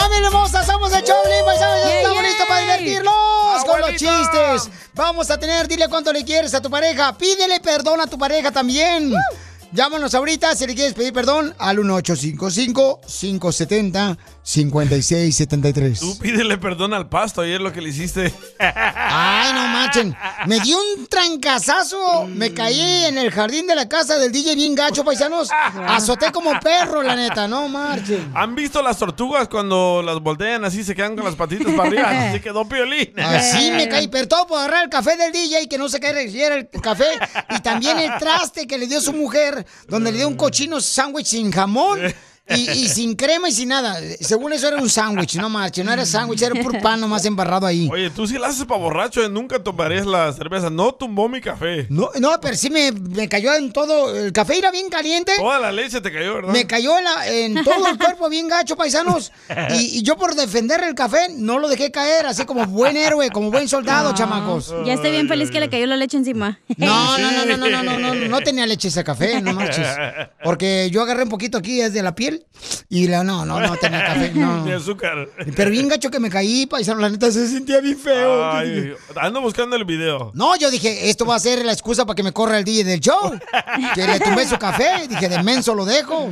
¡Familia hermosa! ¡Somos el Choplin, paisanos! ¡Ya estamos listos para divertirnos con los chistes! Vamos a tener, dile cuánto le quieres a tu pareja. Pídele perdón a tu pareja también. Llámanos ahorita si le quieres pedir perdón al 1855-570-5673. Tú pídele perdón al pasto, ayer lo que le hiciste. Ay, no manchen. Me dio un trancazazo. Me caí en el jardín de la casa del DJ bien gacho, paisanos. Azoté como perro, la neta. No marchen. ¿Han visto las tortugas cuando las voltean así se quedan con las patitas para arriba? Así quedó piolín. Así me caí, pero todo por agarrar el café del DJ que no se cayera el café. Y también el traste que le dio su mujer, donde le dio un cochino sándwich sin jamón. Y, y sin crema y sin nada. Según eso era un sándwich, no marche, no era sándwich, era puro pan nomás embarrado ahí. Oye, tú sí la haces para borracho, ¿eh? nunca tomarías la cerveza. No tumbó mi café. No, no, pero sí me, me cayó en todo. El café era bien caliente. Toda la leche te cayó, ¿verdad? Me cayó en, la- en todo el cuerpo bien gacho, paisanos. Y, y yo por defender el café no lo dejé caer, así como buen héroe, como buen soldado, chamacos. Ya estoy bien feliz que le cayó la leche encima. No, no, no, no, no, no, no, no, no tenía leche ese café, no marches. Porque yo agarré un poquito aquí desde la piel y la, no, no, no tenía café, no. Ni azúcar. Pero bien gacho que me caí, paisano, la neta se sentía bien feo. Ay, ando buscando el video. No, yo dije, esto va a ser la excusa para que me corra el DJ del show. Que le tumbé su café. Dije, de menso lo dejo.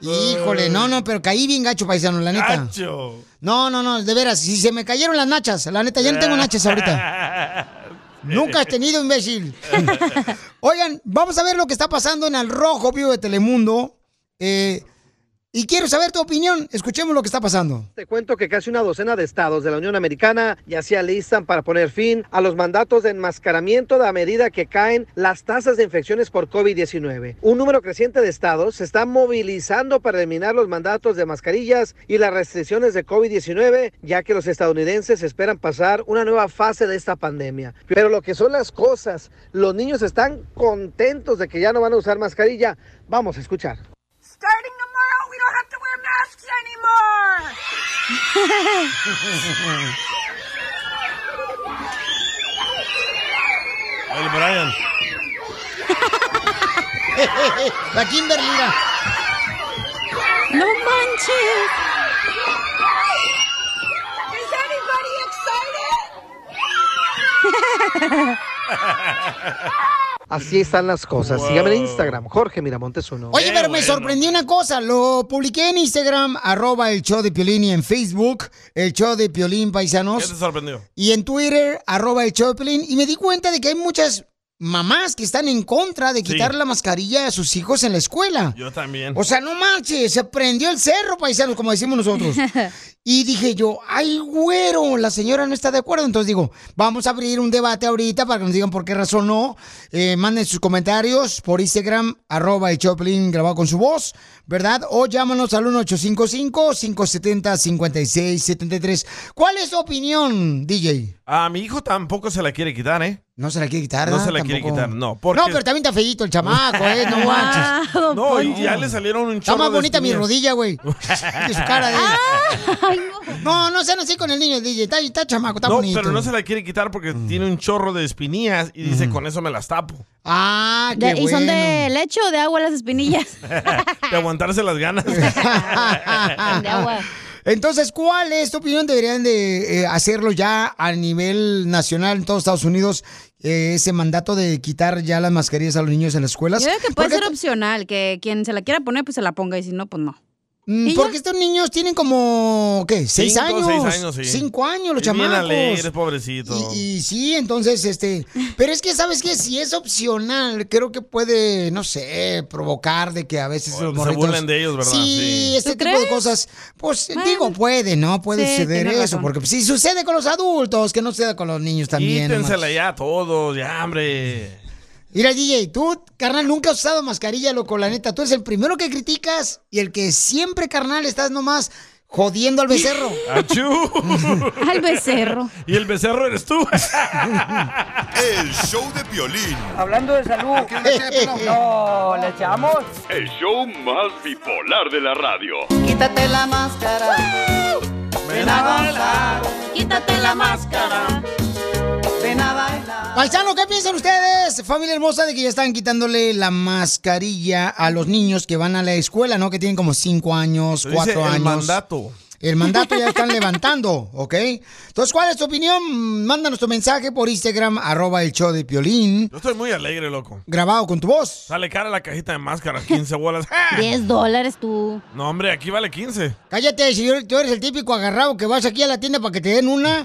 Híjole, no, no, pero caí bien gacho, paisano, la neta. Gacho. No, no, no, de veras, si se me cayeron las nachas, la neta, ya no tengo nachas ahorita. Nunca has tenido, imbécil. Oigan, vamos a ver lo que está pasando en el Rojo Vivo de Telemundo. Eh, y quiero saber tu opinión. Escuchemos lo que está pasando. Te cuento que casi una docena de estados de la Unión Americana ya se alistan para poner fin a los mandatos de enmascaramiento a medida que caen las tasas de infecciones por COVID-19. Un número creciente de estados se está movilizando para eliminar los mandatos de mascarillas y las restricciones de COVID-19, ya que los estadounidenses esperan pasar una nueva fase de esta pandemia. Pero lo que son las cosas, los niños están contentos de que ya no van a usar mascarilla. Vamos a escuchar. Starting to wear masks anymore. El Brian. La Kimberly. mira. No manches. Is anybody excited? Así están las cosas. Síganme en Instagram, Jorge Miramontes uno. Oye, pero me sorprendió una cosa. Lo publiqué en Instagram, arroba el show de Piolín y en Facebook, el show de Piolín ¿Qué Paisanos. te sorprendió? Y en Twitter, arroba el show de Piolín. Y me di cuenta de que hay muchas mamás que están en contra de quitar Sí. la mascarilla a sus hijos en la escuela. Yo también. O sea, no marches, se prendió el cerro, paisanos, como decimos nosotros. Y dije yo, ay, güero, la señora no está de acuerdo. Entonces digo, vamos a abrir un debate ahorita para que nos digan por qué razón no. Eh, manden sus comentarios por Instagram, arroba el Choplin grabado con su voz, ¿verdad? O llámanos al 1855-570-5673. ¿Cuál es tu opinión, DJ? A mi hijo tampoco se la quiere quitar, ¿eh? No se la quiere quitar, No se la quiere quitar, no. Porque... No, pero también está feíto el chamaco, ¿eh? No manches. No, y ya le salieron un Está chorro más de bonita mi espinillas. rodilla, güey. De su cara de no. no, sean así con el niño, DJ. Está, está chamaco, está no, bonito. pero no se la quiere quitar porque tiene un chorro de espinillas y dice, con eso me las tapo. Ah, De- qué ¿Y son de leche o de agua las espinillas? de aguantarse las ganas. de agua. Entonces, ¿cuál es tu opinión? Deberían de eh, hacerlo ya a nivel nacional en todos Estados Unidos, eh, ese mandato de quitar ya las mascarillas a los niños en las escuelas. Yo creo que puede Porque ser opcional, que quien se la quiera poner, pues se la ponga, y si no, pues no. Mm, ¿Y Porque estos niños tienen como, ¿qué? ¿Seis Cinco, años? seis años, sí. Cinco años los Y chamacos. alegres, pobrecito. Y, y sí, entonces, este, pero es que, ¿sabes qué? Si es opcional, creo que puede, no sé, provocar de que a veces los se morritos... burlen de ellos, ¿verdad? Sí, Sí. este ¿Tú tipo de cosas, pues, Bueno. digo, puede, ¿no? Puede Sí, suceder eso, razón. porque si sucede con los adultos, que no suceda con los niños también. Quítensela manches. ya a todos, ya, hombre. Mira, DJ, tú, carnal, nunca has usado mascarilla, loco, la neta. Tú eres el primero que criticas y el que siempre, carnal, estás nomás jodiendo al becerro. ¡Achú! Al becerro. y el becerro eres tú. El show de Piolín. Hablando de salud. No, ¿le echamos? El show más bipolar de la radio. Quítate la máscara. Ven a bailar. Quítate la máscara. Paisano, ¿qué piensan ustedes, familia hermosa, de que ya están quitándole la mascarilla a los niños que van a la escuela, ¿no? Que tienen como cinco años, Dice cuatro el años. mandato. El mandato ya están levantando, ¿ok? Entonces, ¿cuál es tu opinión? Mándanos tu mensaje por Instagram, arroba el show de Piolín, Yo estoy muy alegre, loco. grabado con tu voz. Sale cara la cajita de máscaras, 15 bolas. 10 dólares tú. No, hombre, aquí vale 15. Cállate, si tú eres el típico agarrado que vas aquí a la tienda para que te den una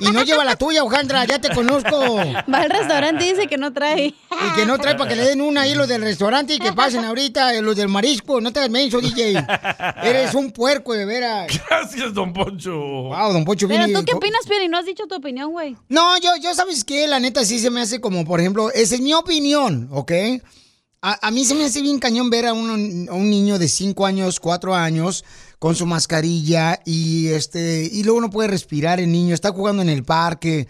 y no lleva la tuya, Ojandra, ya te conozco. Va al restaurante y dice que no trae. Y que no trae para que le den una ahí los del restaurante y que pasen ahorita eh, los del marisco. No te hagas menso, DJ. Eres un puerco, de veras. Gracias, don Poncho. Wow, don Poncho Pero tú qué opinas, Pioli? No has dicho tu opinión, güey. No, yo, yo sabes que la neta sí se me hace como, por ejemplo, esa es mi opinión, ¿ok? A, a mí se me hace bien cañón ver a, un- a un niño de 5 años, 4 años, con su mascarilla y este y luego no puede respirar el niño, está jugando en el parque.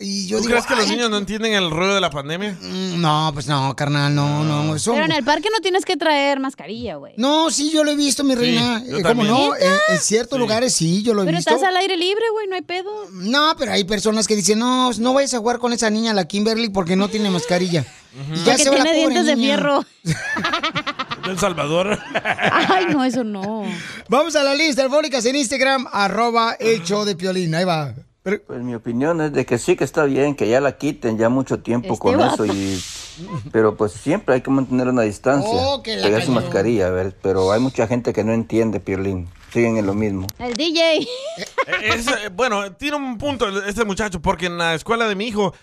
y yo ¿Tú digo, crees que los "Ay, niños no entienden el rollo de la pandemia? mm, No, pues no, carnal, no, no. Eso, Pero en el parque no tienes que traer mascarilla, güey. No, sí, yo lo he visto, mi reina. yo Eh, ¿Cómo no? En, en ciertos lugares sí, yo lo he Pero visto. estás al aire libre, güey, no hay pedo. No, pero hay personas que dicen, no, no vayas a jugar con esa niña, la Kimberly, porque no tiene mascarilla. Y ya Porque se va la tiene pobre dientes de fierro. De El Salvador. Ay, no, eso no. Vamos a la lista telefónicas en Instagram, arroba el show de Piolín. Ahí va. Pero- Pues mi opinión es de que sí que está bien, que ya la quiten ya mucho tiempo Este con vato. eso y pero pues siempre hay que mantener una distancia, Oh, que la pegar su mascarilla, a ver, pero hay mucha gente que no entiende, Piolín, siguen en lo mismo. El DJ. Eh, es, eh, bueno, tiene un punto este muchacho, porque en la escuela de mi hijo,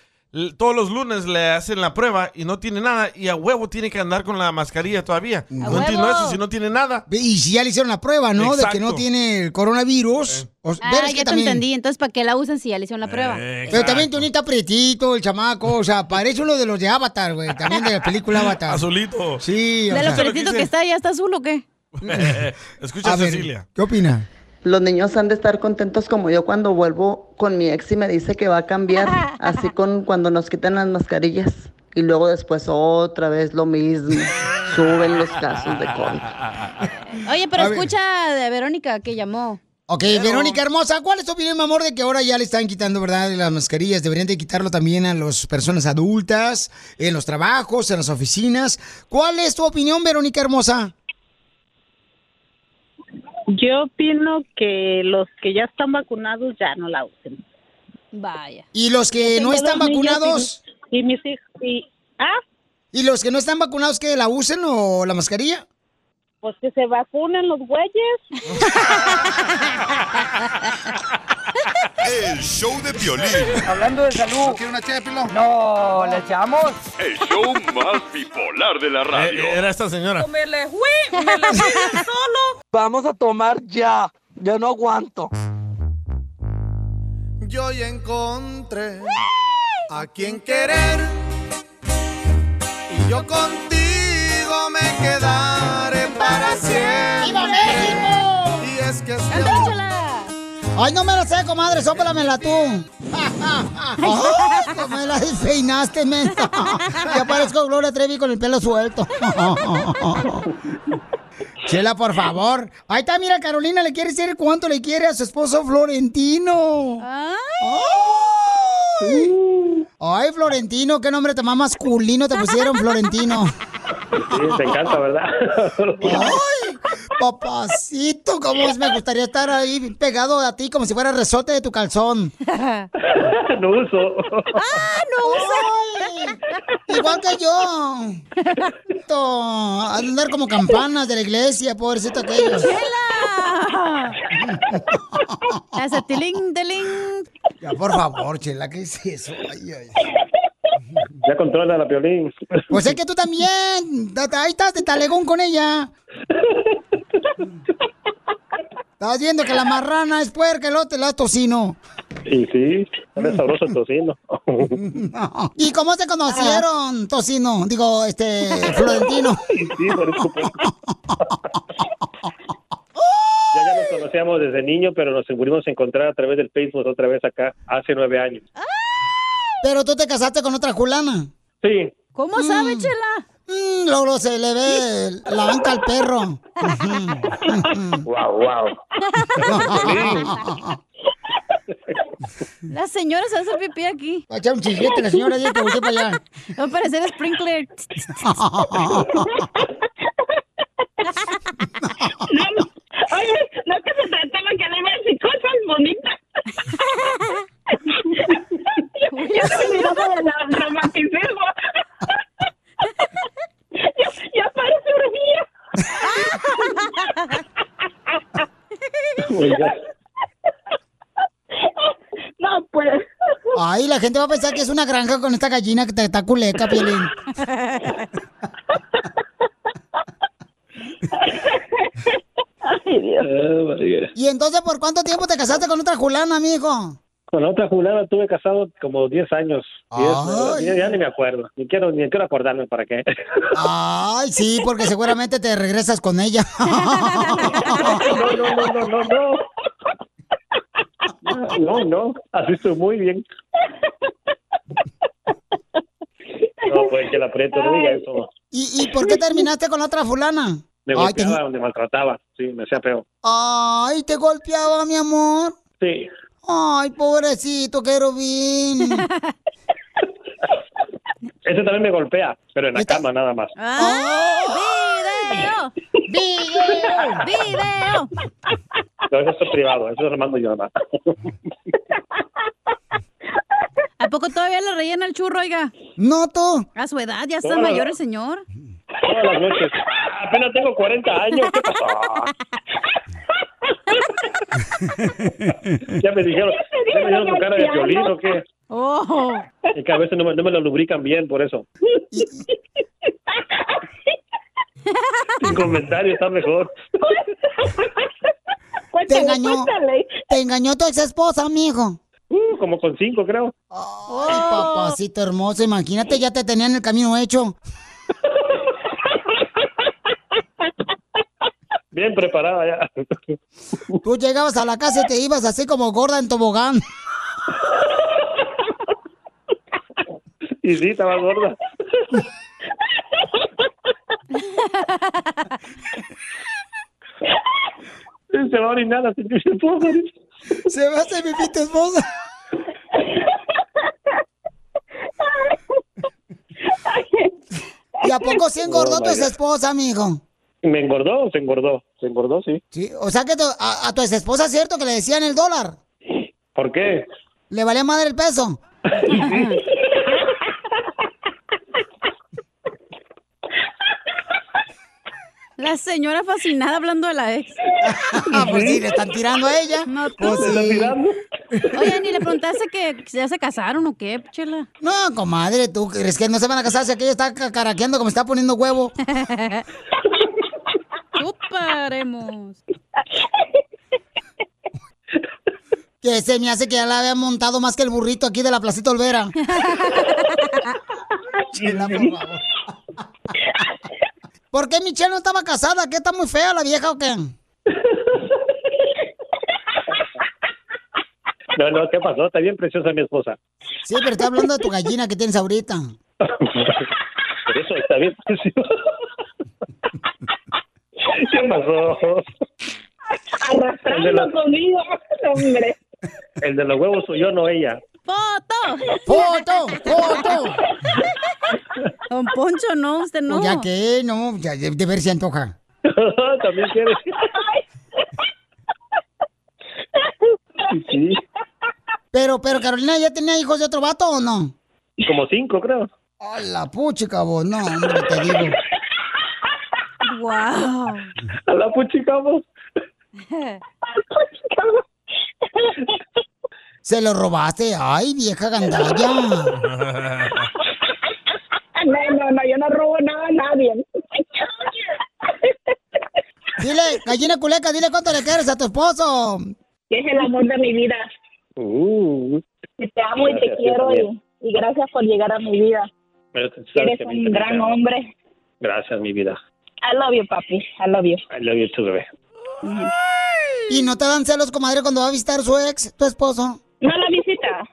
todos los lunes le hacen la prueba y no tiene nada, y a huevo tiene que andar con la mascarilla todavía. No entiendo eso si no tiene nada. Y si ya le hicieron la prueba, ¿no? De que no tiene el coronavirus. O- Ah, ya que te también- entendí. Entonces, ¿para qué la usan si ya le hicieron la prueba? Eh, Pero también exacto. Tonita Prietito, el chamaco, o sea, parece uno de los de Avatar, güey. También de la película Avatar. Azulito. Sí, o ¿De lo sea, quise- que está, ya está azul o qué? Escucha a ver, Cecilia. ¿qué opina? Los niños han de estar contentos como yo cuando vuelvo con mi ex y me dice que va a cambiar, así con cuando nos quitan las mascarillas. Y luego después otra vez lo mismo. Suben los casos de COVID. Oye, pero A escucha de Verónica que llamó. Ok, Verónica Hermosa, ¿cuál es tu opinión, mi amor, de que ahora ya le están quitando, verdad, las mascarillas? Deberían de quitarlo también a las personas adultas, en los trabajos, en las oficinas. ¿Cuál es tu opinión, Verónica Hermosa? Yo opino que los que ya están vacunados ya no la usen. Vaya. ¿Y los que no están vacunados? Y, y mis hijos. Y, ah, ¿Y los que no están vacunados que la usen o la mascarilla? pues que se vacunen los güeyes. El show de Piolín. Hablando de salud. ¿No quiere una ché de pilón? No, ¿le echamos? El show más bipolar de la radio. Eh, era esta señora. Me le fui, me le fui solo. Vamos a tomar ya. Yo no aguanto. Yo ya encontré a quien querer. Y yo contigo me quedaré Ay, no me la sé, comadre, sóplamela tú. Ay, me la despeinaste, menta. Ya parezco Gloria Trevi con el pelo suelto. Chela, por favor. Ahí está, mira, Carolina le quiere decir cuánto le quiere a su esposo Florentino. Ay, Ay, Ay, Florentino, qué nombre tan más masculino te pusieron, Florentino. Sí, te encanta, ¿verdad? Ay, papacito, cómo es, me gustaría estar ahí pegado a ti como si fuera resorte de tu calzón. no uso. ¡Ah, no usa! Igual que yo. To- Andar como campanas de la iglesia, pobrecito aquellos. ¡Chela! Hace tiling, tiling. Ya, por favor, Chela, ¿qué es eso? Ay, ay. Ya controla la violín. Pues es que tú también. Ta- ta- Ahí estás de talegón con ella. Estás viendo que la marrana es puerca, el otro es tocino. Y sí, es sabroso el tocino. ¿Y cómo se conocieron, tocino? Digo, este, Florentino. sí, por eso. Ya, ya nos conocíamos desde niño, pero nos pudimos encontrar a través del Facebook otra vez acá, hace nueve años. Pero tú te casaste con otra culana. Sí, ¿Cómo sabe, Chela? Mm, luego se le ve la banca al perro. wow, wow. La señora se hace pipí aquí. Va a echar un chillete la señora ya que volteé para allá. Va a parecer sprinkler. Oye, no que se trataba que le iba más bonita. ya se olvidaba del romanticismo. ya, ya parece orgía. No, pues. Ay, la gente va a pensar que es una granja con esta gallina que te está culeca, Piolín. Ay, Dios. ¿Y entonces por cuánto tiempo te casaste con otra fulana, amigo? Con otra fulana estuve casado como 10 años. 10, ya, ya ni me acuerdo. Ni quiero, ni quiero acordarme para qué. Ay, sí, porque seguramente te regresas con ella. No, no, no, no, no, no. No, no. Así estoy muy bien. No, pues que la aprieto, no diga eso. ¿Y, ¿Y por qué terminaste con la otra fulana? Me Ay, te- golpeaba, me maltrataba. Sí, me hacía feo. Ay, te golpeaba, mi amor. Sí. Ay, pobrecito, querubín. Ese también me golpea, pero en la cama nada más. ¡Video! ¡Video! ¡Video! No, eso es privado, eso lo mando yo nada más. ¿A poco todavía le rellenan el churro, oiga? No, tú. A su edad, ya está mayor el señor. Todas las noches. Apenas tengo 40 años, ¿qué pasó? ya me dijeron, ya me dieron tu cara de violín o qué. Oh. Y que a veces no me, no me lo lubrican bien, por eso. Sin comentario está mejor. Te engañó. Te engañó tu ex esposa, amigo. Uh, como con cinco, creo. Ay, papacito hermoso, imagínate, ya te tenían el camino hecho. Bien preparada ya. Tú llegabas a la casa y te ibas así como gorda en tobogán. Y sí, estaba gorda. Se va a orinar la señora esposa. Se va a hacer pipí tu esposa. ¿Y a poco sí engordó Oh, tu God. esposa, amigo? ¿Me engordó? Se engordó. Se engordó, sí. Sí, o sea que tu- a, a tu ex esposa es cierto que le decían el dólar. ¿Por qué? Le valía madre el peso. La señora fascinada hablando de la ex. Ah, pues sí, le están tirando a ella. No, tú. Pues sí. Oye, ni le preguntaste que ya se casaron o qué, chela. No, comadre, ¿tú crees que no se van a casar si aquella está caraqueando como está poniendo huevo? Chuparemos. Que se me hace que ya la había montado más que el burrito aquí de la Placita Olvera. Chela, por favor. ¿Por qué Michelle no estaba casada? ¿Qué está muy fea la vieja o qué? No, no, ¿qué pasó? Está bien preciosa mi esposa. Sí, pero estoy hablando de tu gallina que tienes ahorita. Por eso está bien preciosa. ¿Qué pasó? El de, Arrastrando los, conmigo, hombre. el de los huevos soy yo, no ella. ¡Foto! ¡Foto! ¡Foto! Don Poncho, no, usted no. Ya que, no, ya de, de ver si antoja. También quieres. Sí, Pero, pero Carolina, ¿ya tenía hijos de otro vato o no? como cinco, creo. A la puchica, vos, no, hombre, te digo. Wow. A la puchicamos. Se lo robaste. Ay, vieja gandalla. No, no, no, yo no robo nada a nadie. Dile, gallina culeca, dile cuánto le quieres a tu esposo. Que es el amor de mi vida. Uh, Que te amo y te quiero y, y gracias por llegar a mi vida. Eres un gran hombre. Gracias, mi vida. I love you, papi. I love you. I love you too, bebé. ¿Y no te dan celos, comadre, cuando va a visitar su ex, tu esposo? No la visita.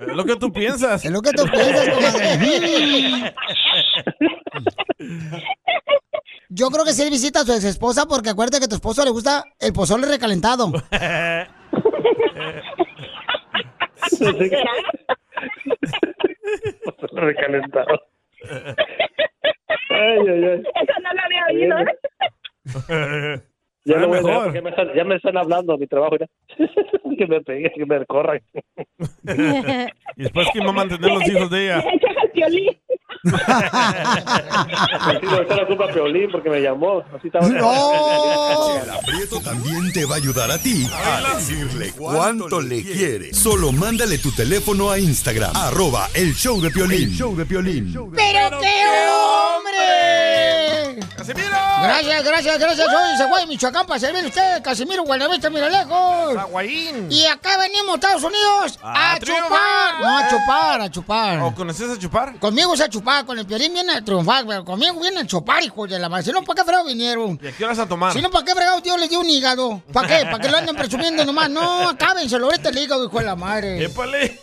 Es lo que tú piensas. Es lo que tú piensas, comadre. Yo creo que sí él visita a su ex esposa porque acuérdate que a tu esposo le gusta el pozole recalentado. Recalentado. Ay, ay, ay. Eso no lo había oído. ¿eh? Ya, Sabe no voy a mejor. me están- ya me están hablando a mi trabajo. ya. que me pegue, que me corran. Y después, ¿quién va a mantener los hijos de ella? No, esta la culpa a Piolín porque me llamó. Así estaba. El aprieto también te va a ayudar a ti a decirle cuánto le quiere. Solo mándale tu teléfono a Instagram, arroba el show de Piolín. El show de Piolín. ¡Pero qué hombre! ¡Casimiro! Gracias, gracias, gracias. Soy Zaguay, Michoacán, para servir a usted, Casimiro Guanavista, mira lejos. Zaguayín. Y acá venimos, Estados Unidos, a, A chupar. No, a chupar, a chupar. ¿O conoces a chupar? Conmigo es a chupar, con el piolín viene a triunfar, pero conmigo viene a chupar, hijo de la madre. Si no, ¿para qué fregado vinieron? ¿Y a qué horas a tomar? Si no, ¿para qué fregado Dios les dio un hígado? ¿Para qué? ¿Para que lo anden presumiendo nomás? No, acábenselo ahorita el hígado, hijo de la madre. ¡Épale!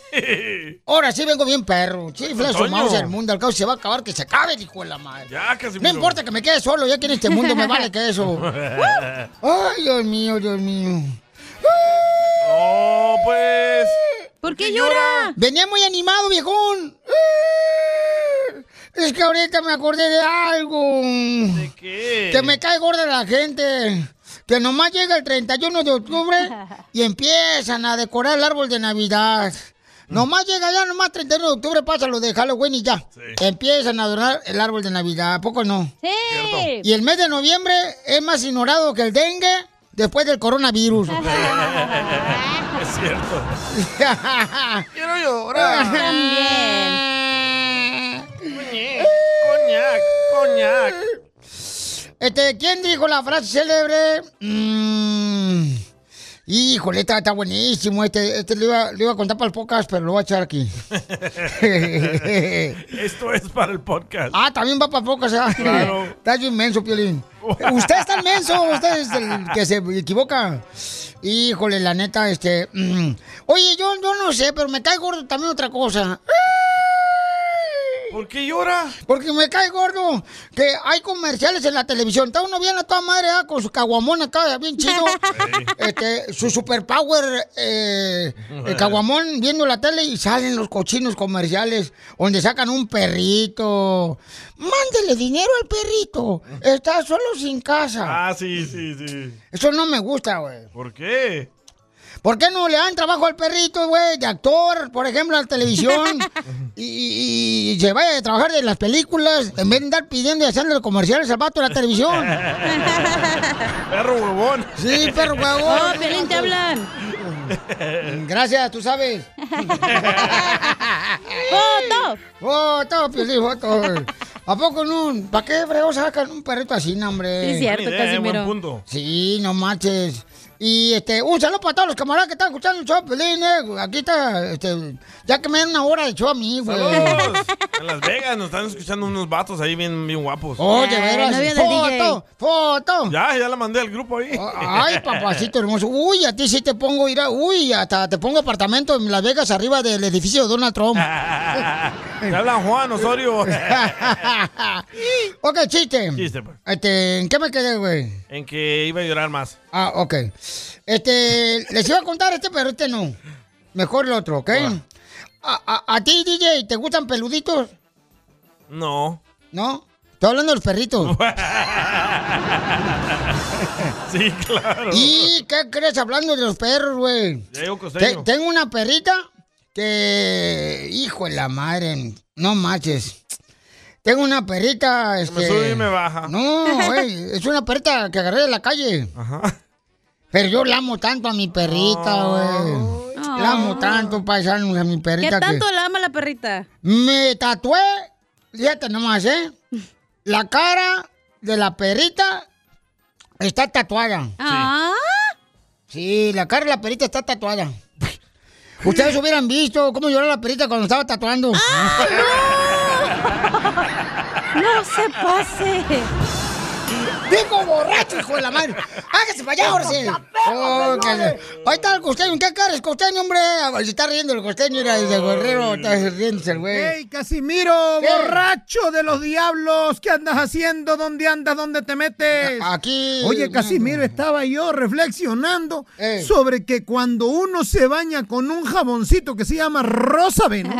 Ahora sí vengo bien perro. Sí, mouse el mundo. Al cabo se va a acabar, que se acabe, hijo de la madre. Ya, No Casimiro. importa que me quede solo, ya que en este mundo me vale que eso. Ay, Dios mío, Dios mío. ¡Oh, pues! ¿Por qué llora? Venía muy animado, viejón. Es que ahorita me acordé de algo. ¿De qué? Que me cae gorda la gente. Que nomás llega el 31 de octubre y empiezan a decorar el árbol de Navidad. Nomás llega ya, nomás 31 de octubre pasa lo de Halloween y ya. Empiezan a adornar el árbol de Navidad. ¿A poco no? Sí. Y el mes de noviembre es más ignorado que el dengue después del coronavirus. Es cierto. Quiero llorar. Coñac, coñac. Este, ¿quién dijo la frase célebre? Mm, híjole, está, está buenísimo. Este, este lo iba, lo iba a contar para el podcast, pero lo voy a echar aquí. Esto es para el podcast. ah, también va para el podcast. ¿eh? Claro. Está inmenso, Piolín. Usted está inmenso, usted es el que se equivoca. Híjole, la neta, este... mm. Oye, yo, yo no sé, pero me cae gordo también otra cosa. ¿Por qué llora? Porque me cae gordo que hay comerciales en la televisión. Está uno bien a toda madre ah, con su caguamón acá, bien chido. este, su superpower eh, el caguamón viendo la tele y salen los cochinos comerciales donde sacan un perrito. Mándele dinero al perrito. Está solo sin casa. Ah, sí, sí, sí. Eso no me gusta, güey. ¿Por qué? ¿Por qué no le dan trabajo al perrito, güey, de actor, por ejemplo, a la televisión? y, y- y se vaya a trabajar de las películas, en vez de andar pidiendo y haciendo comerciales al vato de la televisión. Perro huevón. Sí, perro huevón. Oh, te hablan. Gracias, tú sabes. ¡Foto! Foto, Piolín, foto. ¿A poco no? ¿Para qué fregó sacan un perrito así, no, hombre? Sí, cierto, Buena idea, eh, Casimiro. buen punto. Sí, no manches. Y este, un saludo para todos los camaradas que están escuchando el show, Pelín, eh. Aquí está, este, ya que me dan una hora de show a mí, güey. Saludos. En Las Vegas nos están escuchando unos vatos ahí bien, bien guapos. Oye, Ay, veras. foto, foto. Ya, ya la mandé al grupo ahí. Ay, papacito hermoso. Uy, a ti sí te pongo, ir a, uy, hasta te pongo apartamento en Las Vegas arriba del edificio de Donald Trump. Te hablan Juan Osorio. ok, chiste. Chiste, pues. Este, ¿en qué me quedé, güey? En que iba a llorar más. Ah, ok. Este, les iba a contar este, pero este no. Mejor el otro, ¿ok? A, a- a ti, DJ, ¿te gustan peluditos? No. ¿No? Estoy hablando de los perritos. Sí, claro. ¿Y qué crees hablando de los perros, güey? Te- tengo una perrita que. Hijo de la madre, no manches. Tengo una perrita. Este... Me sube y me baja. No, güey, es una perrita que agarré de la calle. Ajá. Pero yo la amo tanto a mi perrita, güey. La amo tanto, paisanos, a mi ¿Qué perrita. que- tanto la ama la perrita? Me tatué, fíjate nomás, ¿eh? La cara de la perrita está tatuada. Ah, Sí, la cara de la perita está tatuada. Ustedes hubieran visto cómo lloró la perita cuando estaba tatuando. no se pase. ¡Digo borracho, hijo de la madre! ¡Hágase para allá, Orce! Oh, que le- Ahí está el costeño. ¿En qué cara es costeño, hombre? Se está riendo el costeño, era desde Guerrero. Está riéndose el güey. ¡Ey, Casimiro, ¿Qué? borracho de los diablos! ¿Qué andas haciendo? ¿Dónde andas? ¿Dónde te metes? Aquí. Oye, Casimiro, estaba yo reflexionando Ey. sobre que cuando uno se baña con un jaboncito que se llama Rosa Venus.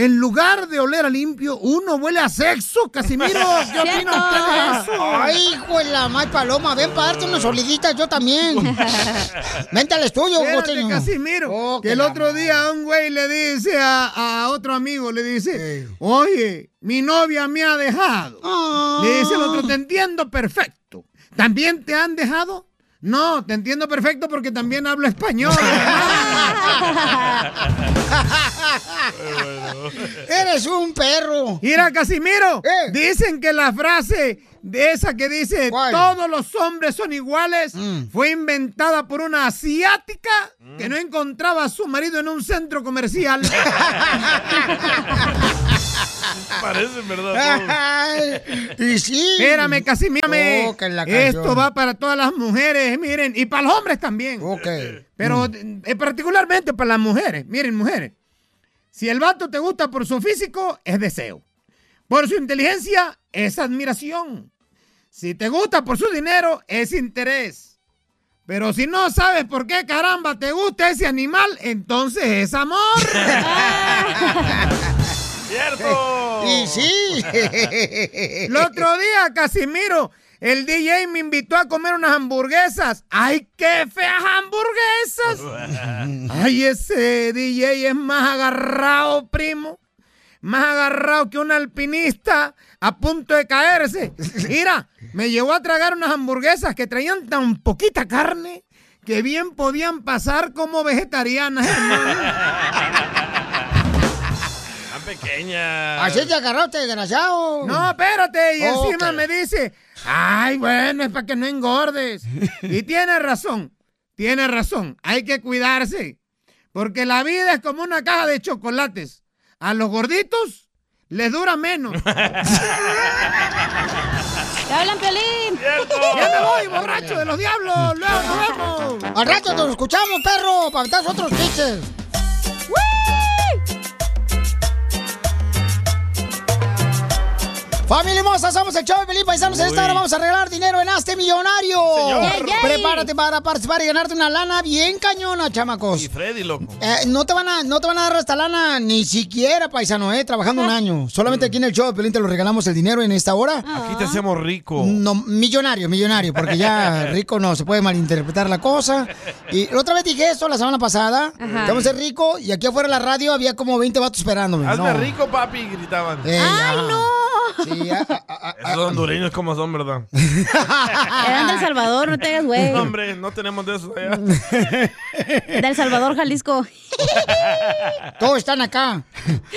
En lugar de oler a limpio, uno huele a sexo, Casimiro. ¿Qué opina usted de eso? Ay, hijo de la mal paloma, ven para darte unas soliditas yo también. Vente al estudio, Espérate. Casimiro. Oh, que que el otro día un güey le dice a, a otro amigo, le dice, oye, mi novia me ha dejado. Ah. Le dice el otro, te entiendo perfecto. ¿También te han dejado? No, te entiendo perfecto porque también hablo español. Eres un perro. Mira, Casimiro, dicen que la frase de esa que dice todos los hombres son iguales fue inventada por una asiática que no encontraba a su marido en un centro comercial. Parece verdad. y sí. Espérame, Casimiro. Oh. Esto va para todas las mujeres, miren, y para los hombres también. Ok. Pero Mm. eh, particularmente para las mujeres. Miren, mujeres. Si el vato te gusta por su físico, es deseo. Por su inteligencia, es admiración. Si te gusta por su dinero, es interés. Pero si no sabes por qué caramba te gusta ese animal, entonces es amor. ¡Cierto! Y sí. El otro día, Casimiro, el DJ me invitó a comer unas hamburguesas. ¡Ay, qué feas hamburguesas! ¡Ay, ese DJ es más agarrado, primo! Más agarrado que un alpinista a punto de caerse. Mira, me llevó a tragar unas hamburguesas que traían tan poquita carne que bien podían pasar como vegetarianas, hermano. Tan pequeña. Así te agarraste, desgraciado. No, espérate. Y encima me dice, ay, bueno, es para que no engordes. y tiene razón, tiene razón. Hay que cuidarse. Porque la vida es como una caja de chocolates. A los gorditos les dura menos. ¡Te hablan, Pelín! Ya me voy, borracho de los diablos. Luego nos vemos. Al rato lo escuchamos, perro, para otros chistes. Familia hermosa, somos el show de Pelín Paisanos. En esta hora vamos a regalar dinero en Hazte Millonario. Señor. Yay, yay. Prepárate para participar y ganarte una lana bien cañona, chamacos. Y Freddy, loco. Eh, no, te van a, no te van a dar esta lana ni siquiera, paisano, eh, trabajando un año. Solamente aquí en el show de Pelín te lo regalamos el dinero en esta hora. Aquí te hacemos rico. No, millonario, millonario, porque ya rico no, se puede malinterpretar la cosa. Y la otra vez dije esto la semana pasada, Ajá. que vamos a ser rico, y aquí afuera de la radio había como 20 vatos esperándome. Hazme No. rico, papi, gritaban. Ey, ¡Ay, no! Sí, a- a- Esos hondureños como son, ¿verdad? Eran del Salvador, no te hagas güey. No, hombre, no tenemos de eso allá. Del Salvador, Jalisco. Todos están acá.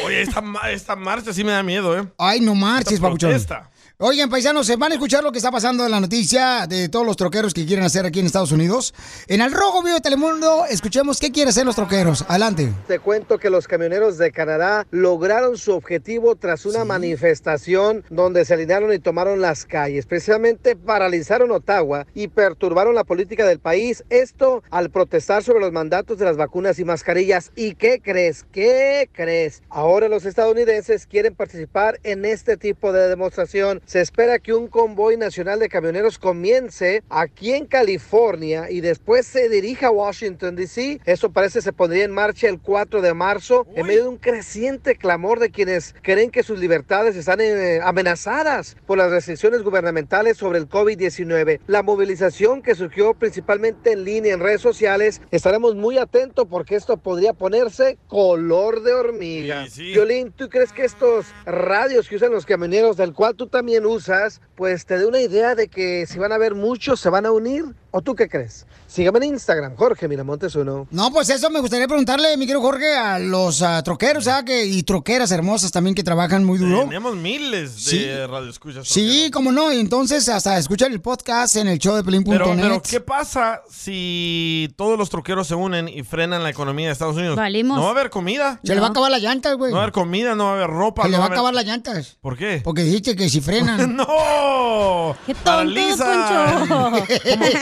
Oye, esta, esta marcha sí me da miedo, ¿eh? Ay, no marches, Esta papuchón. protesta. Oigan, paisanos, se van a escuchar lo que está pasando en la noticia de todos los troqueros que quieren hacer aquí en Estados Unidos. En el Rojo Vivo de Telemundo, escuchemos qué quieren hacer los troqueros. Adelante. Te cuento que los camioneros de Canadá lograron su objetivo tras una manifestación donde se alinearon y tomaron las calles. Precisamente paralizaron Ottawa y perturbaron la política del país. Esto al protestar sobre los mandatos de las vacunas y mascarillas. ¿Y qué crees? ¿Qué crees? Ahora los estadounidenses quieren participar en este tipo de demostración. Se espera que un convoy nacional de camioneros comience aquí en California y después se dirija a Washington, D.C. Eso parece se pondría en marcha el 4 de marzo en medio de un creciente clamor de quienes creen que sus libertades están eh, amenazadas por las restricciones gubernamentales sobre el COVID-19. La movilización que surgió principalmente en línea en redes sociales, estaremos muy atentos porque esto podría ponerse color de hormiga. Violín, ¿tú crees que estos radios que usan los camioneros, del cual tú también usas, pues te dé una idea de que si van a haber muchos, se van a unir? ¿O tú qué crees? Sígame en Instagram, Jorge Miramontes uno. No, pues eso me gustaría preguntarle, mi querido Jorge, a los ah, troqueros, ¿sabes? Que, y troqueras hermosas también que trabajan muy duro. Tenemos miles de Sí. radioescuchas. Sí, cómo no. Y entonces hasta escuchar el podcast en el show de Pelín.net. Pero, pero, ¿qué pasa si todos los troqueros se unen y frenan la economía de Estados Unidos? Valimos. No va a haber comida. Se le va a acabar las llantas, güey. No va a haber comida, no va a haber ropa. Se le va a haber- acabar las llantas. ¿Por qué? Porque dijiste que si frenan. ¡No! ¡Qué. Poncho! Como,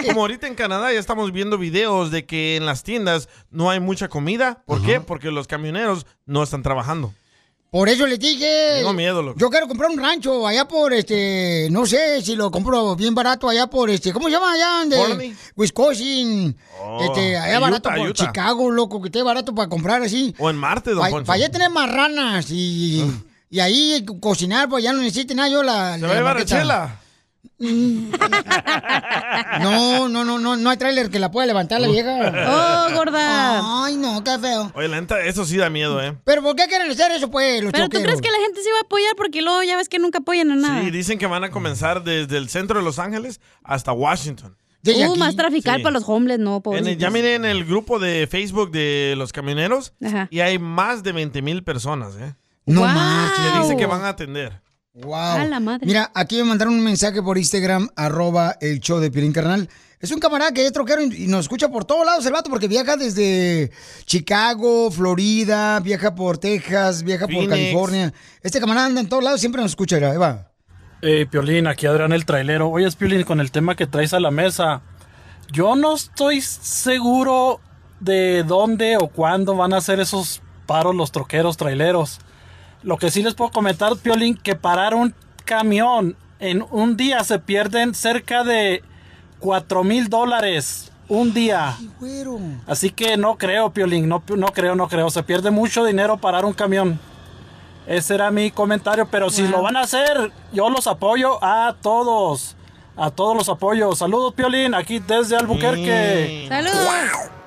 como ahorita en Canadá ya estamos viendo videos de que en las tiendas no hay mucha comida. ¿Por qué? Porque los camioneros no están trabajando. Por eso le dije. Tengo miedo, loco. Yo quiero comprar un rancho allá por este. No sé si lo compro bien barato allá por este. ¿Cómo se llama allá? De. Wisconsin. Oh, este, allá Utah, barato por Utah. Chicago, loco, que esté barato para comprar así. O en Marte, don Para Poncho. allá tener marranas y. Y ahí co- cocinar, pues ya no necesite nada yo la. ¿Se la va a llevar a maqueta. Chela? No, no, no, no, no hay tráiler que la pueda levantar la vieja. Oh, gorda. Ay, no, qué feo. Oye, la neta, eso sí da miedo, ¿eh? Pero ¿por qué quieren hacer eso, pues, los Pero tú crees que la gente se va a apoyar porque luego ya ves que nunca apoyan a nada. Sí, dicen que van a comenzar desde el centro de Los Ángeles hasta Washington. Uh, más traficar Sí. para los homeless, no, el- ya miré en el grupo de Facebook de los camioneros Ajá. y hay más de 20 mil personas, ¿eh? No Wow. marches. Que dice que van a atender. Wow. A la madre. Mira, aquí me mandaron un mensaje por Instagram, arroba el show de Pirín Carnal. Es un camarada que es troquero y nos escucha por todos lados el vato porque viaja desde Chicago, Florida, viaja por Texas, viaja por. California. Este camarada anda en todos lados, siempre nos escucha. Ahí va. Eh, Piolín, aquí Adrián el trailero. Oye, Piolín, con el tema que traes a la mesa, yo no estoy seguro de dónde o cuándo van a hacer esos paros los troqueros traileros. Lo que sí les puedo comentar, Piolín, que parar un camión en un día se pierden cerca de 4 mil dólares. Un día. Así que no creo, Piolín, no, no creo, no creo. Se pierde mucho dinero parar un camión. Ese era mi comentario, pero si lo van a hacer, yo los apoyo a todos. A todos los apoyo. Saludos, Piolín, aquí desde Albuquerque. ¡Saludos!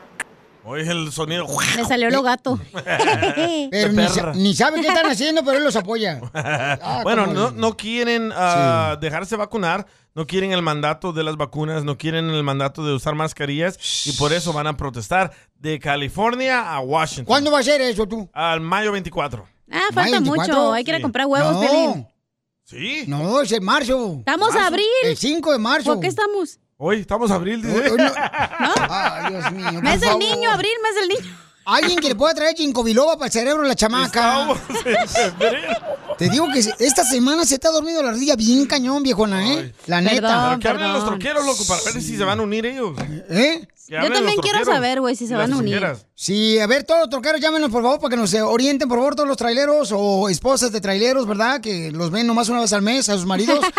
Oye, el sonido. Me salió lo gato. Pero ni, sa- ni sabe qué están haciendo, pero él los apoya. Ah, bueno, no, no. quieren ah, dejarse vacunar, no quieren el mandato de las vacunas, no quieren el mandato de usar mascarillas y por eso van a protestar de California a Washington. ¿Cuándo va a ser eso tú? Al mayo 24. Ah, falta ¿Mayo 24? mucho. Hay que ir a comprar huevos, No. Piolín. Sí. No, es en marzo. Estamos a Marzo. abril. El 5 de marzo. ¿Por qué estamos? Hoy estamos abril, dice. No- Ay, Dios mío. Mes del niño, abril, mes del niño. Alguien que le pueda traer ginkgo biloba para el cerebro a la chamaca. Te digo que esta semana se te ha dormido la ardilla bien cañón, viejona, ¿eh? La neta. Pero que hablen los troqueros, loco, para ver si se van a unir ellos. ¿Eh? Que hablen los troqueros y las troqueras. Sí, a ver, todos los troqueros, llámenos por favor para que nos eh, orienten, por favor, todos los traileros o esposas de traileros, ¿verdad? Que los ven nomás una vez al mes a sus maridos.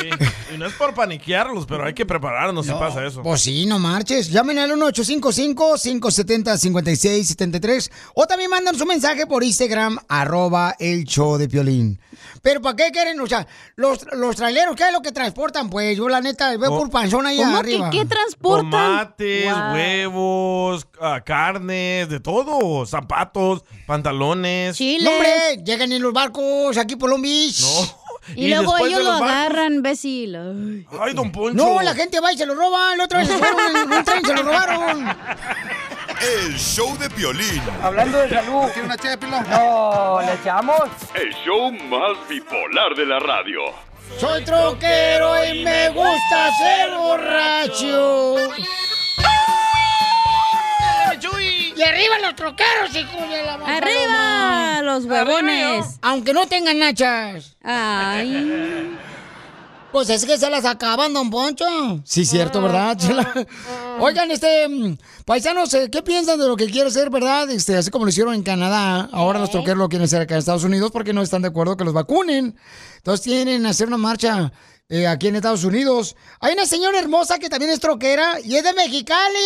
Sí. Y no es por paniquearlos, pero hay que prepararnos si pasa eso. Pues sí, no marches. Llamen al 1-855-570-5673 o también mandan su mensaje por Instagram, arroba el show de Piolín. Pero ¿para qué quieren? O sea, los, los traileros, ¿qué es lo que transportan? Pues yo la neta veo Oh. por panzón ahí ¿Cómo que arriba. qué transportan? Wow. huevos, ah, carnes, de todo. Zapatos, pantalones. No, hombre, llegan en los barcos aquí por Long Beach. No. Y, luego después ellos lo barcos- agarran, imbécil. Ay. Ay, don Poncho. No, la gente va y se lo roba. La otra vez se fueron en un tren, se lo robaron. El show de Piolín. Hablando de salud. ¿Tiene una ché de pilón? No, ¿le echamos? El show más bipolar de la radio. Soy troquero y me gusta ser borracho. Y arriba los troqueros, hijo de la mamá. ¡Arriba, los huevones! Aunque no tengan nachas. Ay. Pues es que se las acaban, don Poncho. Sí, cierto, ¿verdad, Chela? Oigan, este, paisanos, eh, ¿qué piensan de lo que quiere ser, verdad? Este, así como lo hicieron en Canadá, ahora los troqueros lo quieren hacer acá en Estados Unidos porque no están de acuerdo que los vacunen. Entonces tienen que hacer una marcha eh, aquí en Estados Unidos. Hay una señora hermosa que también es troquera y es de Mexicali.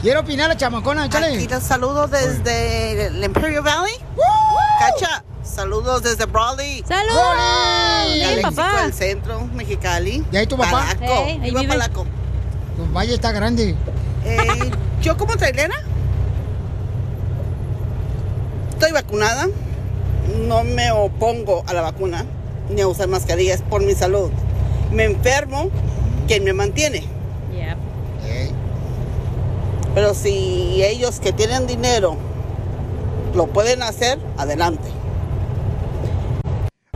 Quiero opinar la chamacona, échale. Aquí los saludos desde el Imperial Valley. Cacha, saludos desde Brawley. ¡Saludos! Del papá. del centro, Mexicali. ¿Y ahí tu papá? Palaco. Hey, ahí vive. Palaco. Tu valle está grande. Eh, yo como trailera estoy vacunada. No me opongo a la vacuna ni a usar mascarillas por mi salud. Me enfermo, ¿quién me mantiene? Pero si ellos que tienen dinero lo pueden hacer, adelante.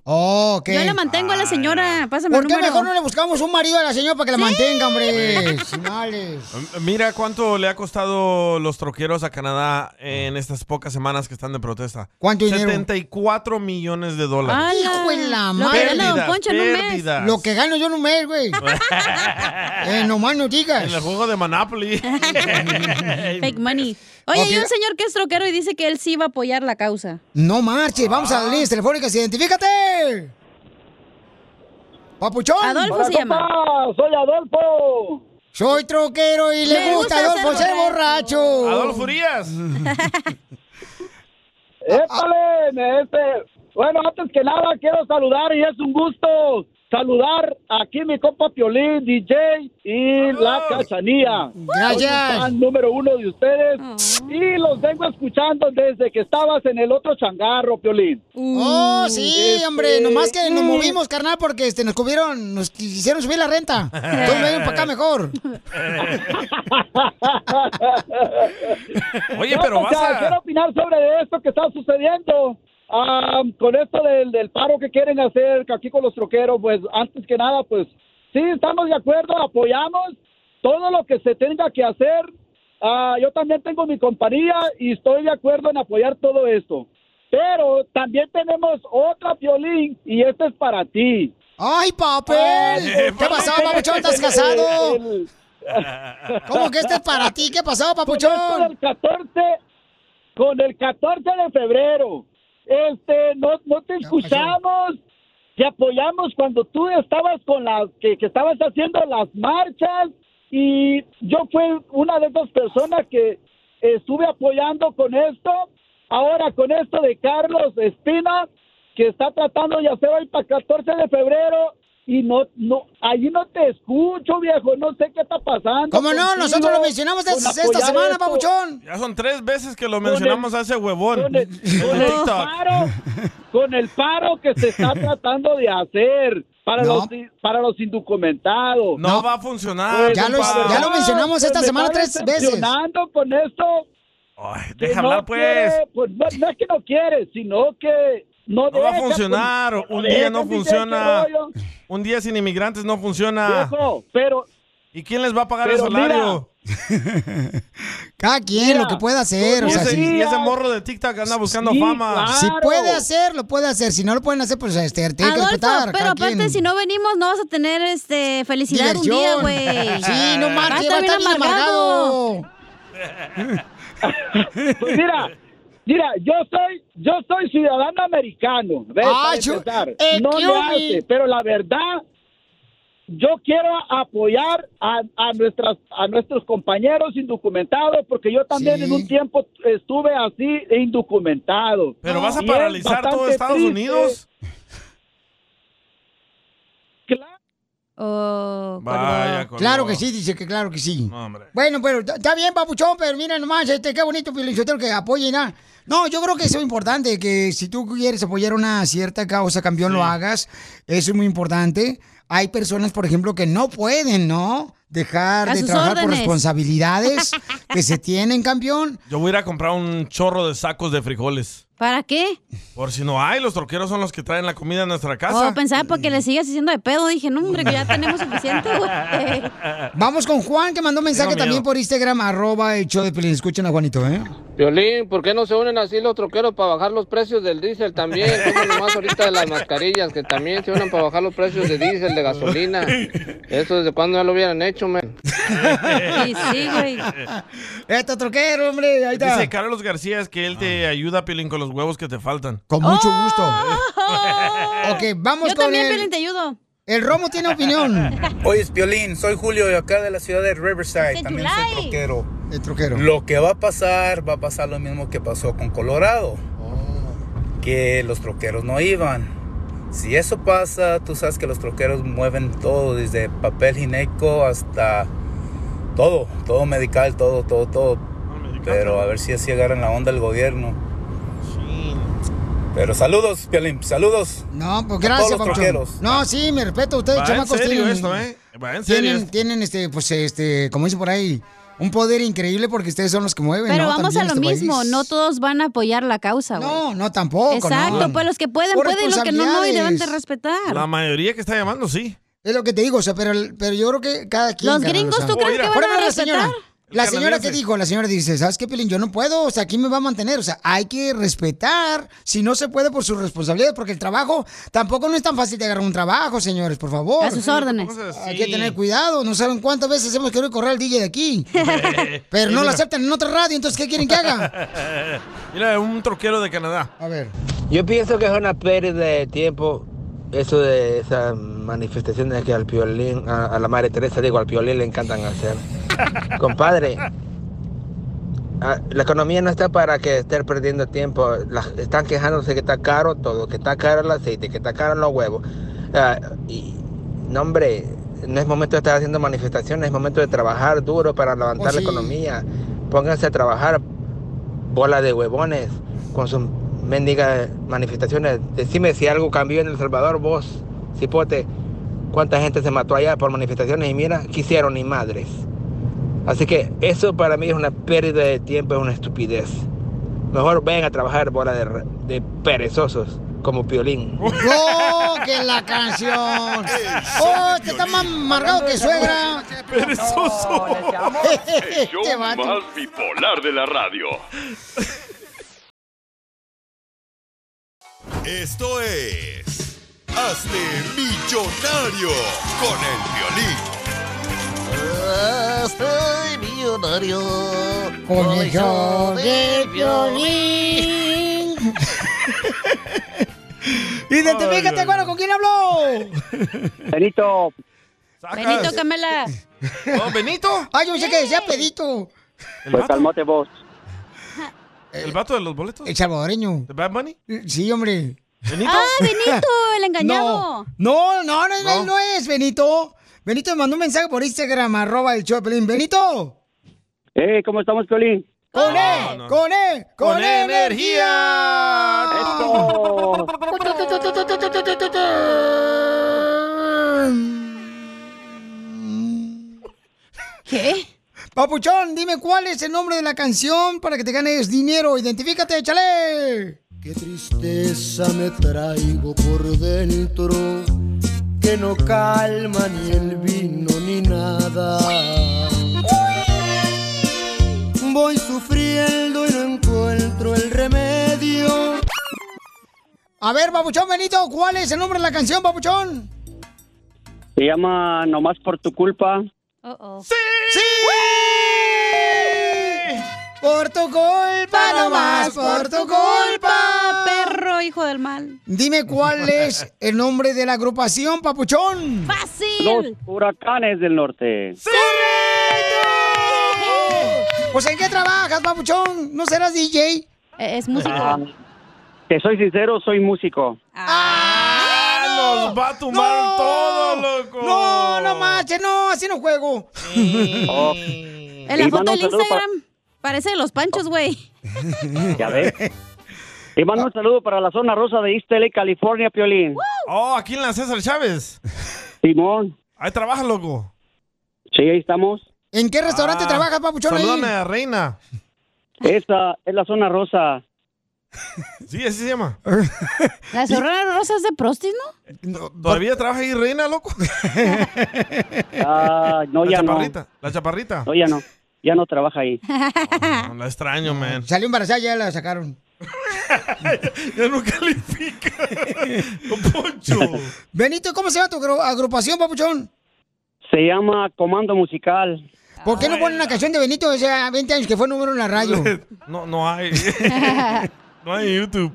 Oh, ok. Yo le mantengo a la señora. Pásame ¿Por qué número. mejor no le buscamos un marido a la señora para que la mantenga, hombre? Mira cuánto le ha costado los troqueros a Canadá en estas pocas semanas que están de protesta. ¿Cuánto dinero? 74 millones de dólares. Hijo de la Lo que gana Don Pérdidas, Poncho en un mes. pérdidas. Lo que gano yo en un mes, güey. eh, nomás no digas. En el juego de Monopoly. Fake money. Oye, hay un señor que es troquero y dice que él sí va a apoyar la causa. No marches, vamos Ah. a las líneas telefónicas, identifícate. Papuchón. Adolfo Hola, se llama. compa, Soy Adolfo. Soy troquero y le gusta, gusta Adolfo ser ser borracho. Adolfo Urias. ¡Épale! Este, bueno, antes que nada quiero saludar y es un gusto saludar aquí mi compa Piolín, DJ y la cachanía. Gracias. Soy número uno de ustedes y los vengo escuchando desde que estabas en el otro changarro, Piolín. Oh, sí, Este, hombre, nomás que nos movimos, carnal, porque este, nos cubrieron, nos quisieron subir la renta. Entonces me para acá mejor. Oye, No, pero pues, vas ya, a- Quiero opinar sobre esto que está sucediendo. Ah, con esto del, del paro que quieren hacer aquí con los troqueros, pues antes que nada, pues sí, estamos de acuerdo, apoyamos todo lo que se tenga que hacer. Ah, yo también tengo mi compañía y estoy de acuerdo en apoyar todo esto. Pero también tenemos otra violín y este es para ti. ¡Ay, papel! ¿Qué pasó, papuchón? ¿Estás casado? ¿Cómo que este es para ti? ¿Qué pasó, papuchón? Con el 14, con el 14 de febrero. Este, no, no te escuchamos, te apoyamos cuando tú estabas con las, que, que estabas haciendo las marchas. Y yo fui una de esas personas que estuve apoyando con esto. Ahora con esto de Carlos Espina, que está tratando de hacer hoy para el 14 de febrero y no, no, allí no te escucho, viejo, no sé qué está pasando. ¿Cómo no? Nosotros lo mencionamos esta semana, esto. papuchón. Ya son tres veces que lo mencionamos el- a ese huevón. con el, con paro, con el paro que se está tratando de hacer para No. los para los indocumentados. No, va a funcionar. Ya lo- ya lo mencionamos esta semana tres veces. con esto. que deja no hablar, pues. quiere, pues, no, no es que no quiere, sino que no, No va a funcionar. Un día no funciona. Un día sin inmigrantes no funciona. Viejo, pero. ¿Y quién les va a pagar el salario? Cada quien lo que pueda hacer. y, O sea, ese, si, y ese morro de TikTok anda buscando Sí, fama. si puede hacer, lo puede hacer. Si no lo pueden hacer, pues este, tiene que respetar. pero cada aparte, quien. si no venimos, no vas a tener este felicidad un día, güey. Sí, no marches, va a estar bien amargado. Pues mira, mira, yo soy, yo soy ciudadano americano, ¿ves? Ah, Para eh, no ¿qué le hubo? hace, pero la verdad, yo quiero apoyar a, a nuestras, a nuestros compañeros indocumentados, porque yo también en un tiempo estuve así indocumentado. ¿Pero vas a paralizar todo Estados triste. Unidos? Oh, Vaya. Claro que sí, dice que claro que sí. Hombre. Bueno, pero está- bien, papuchón, pero mira nomás, este, qué bonito, Piolichotelo, que apoyen a... No, yo creo que eso es importante, que si tú quieres apoyar una cierta causa, campeón, lo hagas. Eso es muy importante. Hay personas, por ejemplo, que no pueden, ¿no? Dejar A de trabajar por órdenes. responsabilidades que se tienen, campeón. Yo voy a ir a comprar un chorro de sacos de frijoles. ¿Para qué? Por si no hay, los troqueros son los que traen la comida a nuestra casa. Oh, pensaba porque le sigas haciendo de pedo. Dije, no, hombre, que ya tenemos suficiente, güey. Vamos con Juan, que mandó un mensaje también por Instagram, arroba el show de Pelín. Escuchen a Juanito, ¿eh? Violín, ¿por qué no se unen así los troqueros para bajar los precios del diésel también? Como nomás ahorita de las mascarillas, que también se unen para bajar los precios de diésel, de gasolina. Eso desde cuando ya lo hubieran hecho, man. Sí, sí, güey. Este troquero, hombre, ahí está. Dice Carlos García es que él te ayuda, Pilín, con los huevos que te faltan. Con mucho gusto. ok, vamos Yo con también, el... Te ayudo. El Romo tiene opinión. Oye, Piolín, soy Julio de acá de la ciudad de Riverside, también July. soy troquero. El troquero. Lo que va a pasar, va a pasar lo mismo que pasó con Colorado, que los troqueros no iban. Si eso pasa, tú sabes que los troqueros mueven todo, desde papel higiénico hasta todo, todo medical, todo, todo, todo. Pero a ver si así agarran la onda el gobierno. Pero saludos, Piolín, saludos. No, pues A gracias, todos los papuchón. troqueros. No, sí, me respeto. Ustedes, Va en chamacos, serio tienen... esto, ¿eh? Va en serio Tienen, esto. tienen, este, pues, este, como dicen por ahí, un poder increíble porque ustedes son los que mueven, Pero ¿no? vamos a lo este mismo, país. no todos van a apoyar la causa, güey. No, no, tampoco, Exacto, no. pues los que pueden, Por pueden, y los que no, no, y deben de respetar. La mayoría que está llamando, sí. Es lo que te digo, o sea, pero, pero yo creo que cada quien... Los gringos. ¿tú crees que van a respetar? señora. La señora que dijo, la señora dice, ¿sabes qué, Pelín? Yo no puedo, o sea, aquí me va a mantener. O sea, hay que respetar, si no se puede por su responsabilidad, porque el trabajo tampoco no es tan fácil de agarrar un trabajo, señores, por favor. A sus órdenes. Hay que tener cuidado, no saben cuántas veces hemos querido correr al DJ de aquí. Pero no lo aceptan en otra radio, entonces, ¿qué quieren que haga? Mira, un troquero de Canadá. A ver. Yo pienso que es una pérdida de tiempo eso de esas manifestaciones que al piolín, a, a la madre Teresa, digo, al piolín le encantan hacer. Compadre, la economía no está para que estén perdiendo tiempo. Están quejándose que está caro todo, que está caro el aceite, que está caro los huevos. Ah, y, no, hombre, no es momento de estar haciendo manifestaciones, es momento de trabajar duro para levantar Oh, la economía. Pónganse a trabajar, bola de huevones, con sus mendigas manifestaciones. Decime si algo cambió en El Salvador, vos, cipote. ¿Cuánta gente se mató allá por manifestaciones? Y mira, ¿qué hicieron? Ni madres. Así que eso para mí es una pérdida de tiempo, es una estupidez. Mejor vayan a trabajar, bola de, de perezosos, como Piolín. ¡Oh, que la canción! ¡Oh, este está más amargado que suegra! Perezoso. El show más bipolar de la radio. Esto es. Hazte millonario con el violín. Estoy millonario. Con el show de violín. Identifícate, bueno, ¿con quién habló? Benito. Benito, Camela. Oh, ¿Benito? Ay, yo pensé que decía pedito. ¿El Pues vato? calmote vos. ¿El vato de los boletos? El salvadoreño. ¿De Bad Bunny? Sí, hombre. ¿Benito? ¡Ah, Benito, el engañado! No, no, no, no, él no es Benito. Benito me mandó un mensaje por Instagram, arroba el show Pelín. Benito. Eh, ¿cómo estamos, Piolín? Con E, con E, con, Con energía. Esto. ¿Qué? Papuchón, dime cuál es el nombre de la canción para que te ganes dinero. Identifícate, échale. Qué tristeza me traigo por dentro, que no calma ni el vino ni nada. Voy sufriendo y no encuentro el remedio. A ver, Papuchón, Benito, ¿cuál es el nombre de la canción, Papuchón? Se llama Nomás por tu culpa. ¡Sí! Por tu culpa, nomás, por tu culpa. Perro, hijo del mal. Dime cuál es el nombre de la agrupación, Papuchón. Los ¡Fácil! huracanes del norte. Pues ¿en qué trabajas, Papuchón? ¿No serás DJ? Eh, Es músico. Ah, te soy sincero, soy músico. ¡Ah, nos va a tumbar todo, loco! No, no manches, no, así no juego. Oh, En la Y foto del Instagram parece de los panchos, güey. ya ves. Y mando un saludo para la zona rosa de East LA, California, Piolín. Oh, aquí en la César Chávez. Simón. Ahí trabaja, loco. Sí, ahí estamos. ¿En qué restaurante Ah, trabajas, Papuchón? ahí? Salúdame a Reina. Esa es la zona rosa. Sí, así se llama. La zorra rosa es de prostis, ¿no? ¿Todavía trabaja ahí Reina, loco? Ah, no, la ya no. chaparrita. La chaparrita. No, ya no. Ya no trabaja ahí. No, la extraño, man. Salió embarazada, ya la sacaron. ya no califica. Don Poncho. Benito, ¿cómo se llama tu agru- agrupación, Papuchón? Se llama Comando Musical. ¿Por qué no ponen una canción de Benito de hace 20 años que fue número en la radio? No, no hay. No hay YouTube.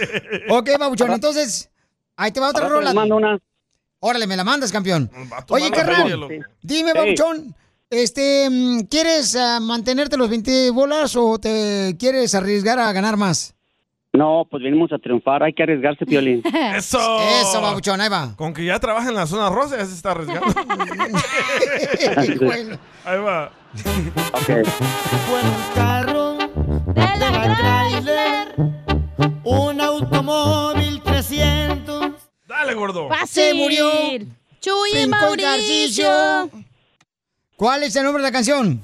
ok, Papuchón, entonces, ahí te va otra te rola. les mando una. Órale, me la mandas, campeón. Oye, carnal, loco. dime, Ey. Papuchón, este, mm, ¿quieres ah, mantenerte los 20 bolas o te quieres arriesgar a ganar más? No, pues venimos a triunfar. Hay que arriesgarse, Piolín. Eso. Eso, Papuchón, ahí va. Con que ya trabaja en la zona rosa, ya se está arriesgando. Ahí va. Ok. Un carro de la trailer, un automóvil 300. Dale, gordo. ¡Fácil! Se murió. Chuy y Mauricio. ¿Cuál es el nombre de la canción?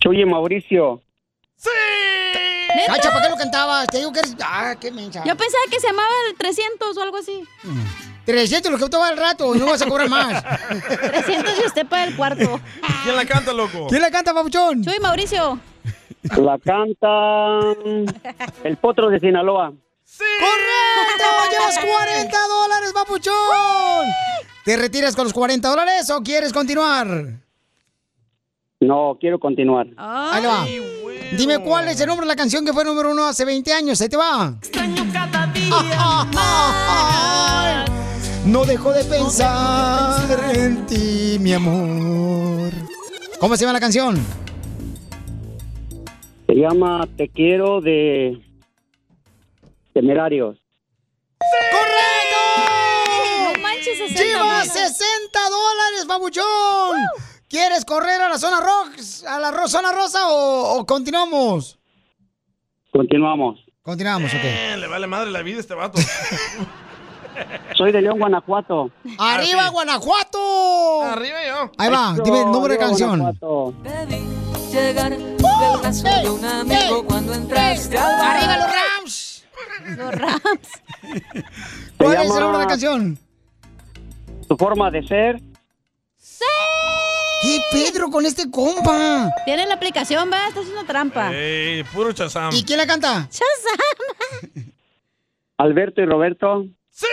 Chuy y Mauricio. ¿Neta? Cacha, ¿para qué lo cantabas? Te digo que eres... Ah, qué mensa. Yo pensaba que se llamaba el 300 o algo así. 300 lo que te va al rato y no vas a cobrar más. 300 y usted para el cuarto. ¿Quién la canta, loco? ¿Quién la canta, papuchón? Soy Mauricio. La canta el potro de Sinaloa. ¡Correcto! ¡Llevas 40 dólares, papuchón! ¿Te retiras con los 40 dólares o quieres continuar? No, quiero continuar. Ahí va. Dime cuál es el nombre de la canción que fue número uno hace 20 años. Ahí te va. Ay, No dejo de pensar en ti, mi amor. ¿Cómo se llama la canción? Se llama Te quiero de Temerarios. ¡Correcto! No manches, 60 ¡Lleva más. 60 dólares, babuchón! ¿Quieres correr a la zona roja, a la ro- zona rosa o, o continuamos? Continuamos. Continuamos, ok. Eh, le vale madre la vida a este vato. Soy de León, Guanajuato. ¡Arriba, Guanajuato! Arriba yo. Ahí va, dime el nombre de canción. Guanajuato. Llegar del brazo de un amigo cuando entraste al bar. ¡Arriba los Rams! Los Rams. ¿Cuál es el nombre de la canción? Tu forma de ser. ¿Qué Pedro con este compa? Tiene la aplicación, va, está haciendo trampa. Ey, puro chazam. ¿Y quién la canta? Shazam. Alberto y Roberto. ¡Sí!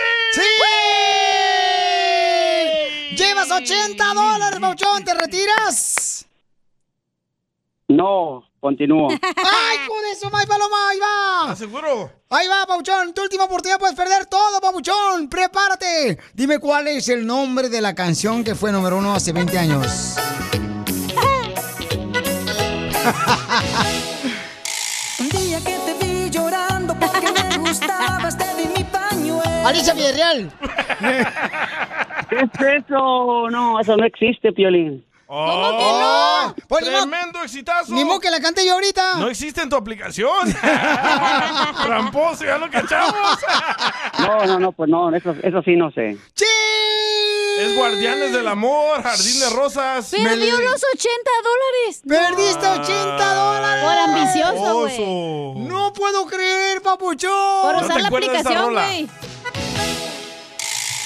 ¡Llevas 80 dólares, Bauchón! ¿Te retiras? No, continúo. ¡Ay, con eso, May Paloma! ¡Ahí va! ¿Seguro? Ahí va, Pauchón. Tu última oportunidad puedes perder todo, Pauchón. Prepárate. Dime cuál es el nombre de la canción que fue número uno hace 20 años. Un día que te vi llorando porque me gustabas, te di mi pañuelo. Alicia Villarreal. ¿Qué es eso? No, eso no existe, Piolín. ¿Cómo que no? Pues ni ¡Tremendo exitazo! Ni modo que la cante yo ahorita. No existe en tu aplicación. Tramposo, ya lo cachamos. No, no, no, pues no, eso, eso sí no sé. Es Guardianes del Amor, Jardín de Rosas. Perdió los 80 dólares. Perdiste 80 dólares. Por ambicioso, güey. No puedo creer, papuchón. Por ¿No usar la aplicación, güey.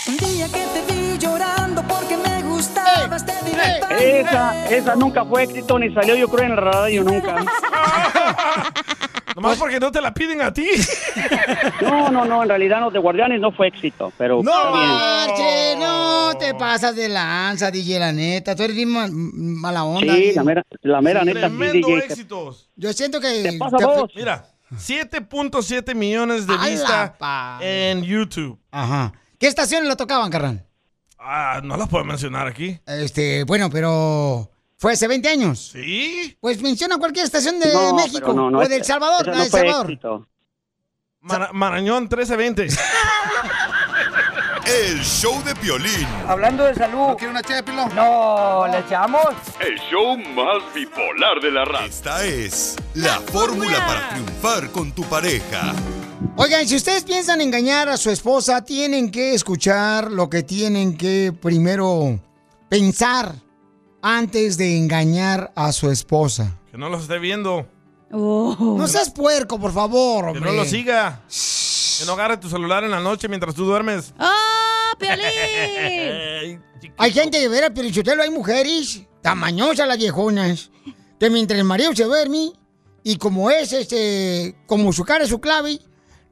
Un día que te vi llorando porque me gustabas, te. Esa, esa nunca fue éxito ni salió, yo creo, en la radio nunca. Nomás porque no te la piden a ti. No, no, no, en realidad no, de Guardianes no fue éxito, pero No está bien. marche, no te pasas de lanza, DJ, la neta. Tú eres bien ma- mala onda. Sí, DJ. la mera, la mera neta, sí, Tremendo DJ. éxitos. Yo siento que... ¿Qué pasa vos? Mira, 7.7 millones de ¡A la vistas pa- en YouTube. Ajá. ¿Qué estaciones la tocaban, carnal? Ah, no las puedo mencionar aquí. Este, bueno, pero... ¿Fue hace 20 años? ¿Sí? Pues menciona cualquier estación de No, México no, no, o esa- de El Salvador. la no de El fue Salvador. éxito. Mara- Marañón 1320. El show de Piolín. Hablando de salud. ¿No quiere una ché No, ¿le echamos? El show más bipolar de la radio. Esta es la fórmula para triunfar con tu pareja. Oigan, si ustedes piensan engañar a su esposa, tienen que escuchar lo que tienen que primero pensar antes de engañar a su esposa. Que no los esté viendo. No seas puerco, por favor, Que no lo siga. Que no agarre tu celular en la noche mientras tú duermes. ¡Ah, Piolín! Ey, chiquito. Hay gente de veras, Pelichotelo, hay mujeres, tamañosas las viejonas, que mientras el marido se duerme, y como es, este, como su cara es su clave,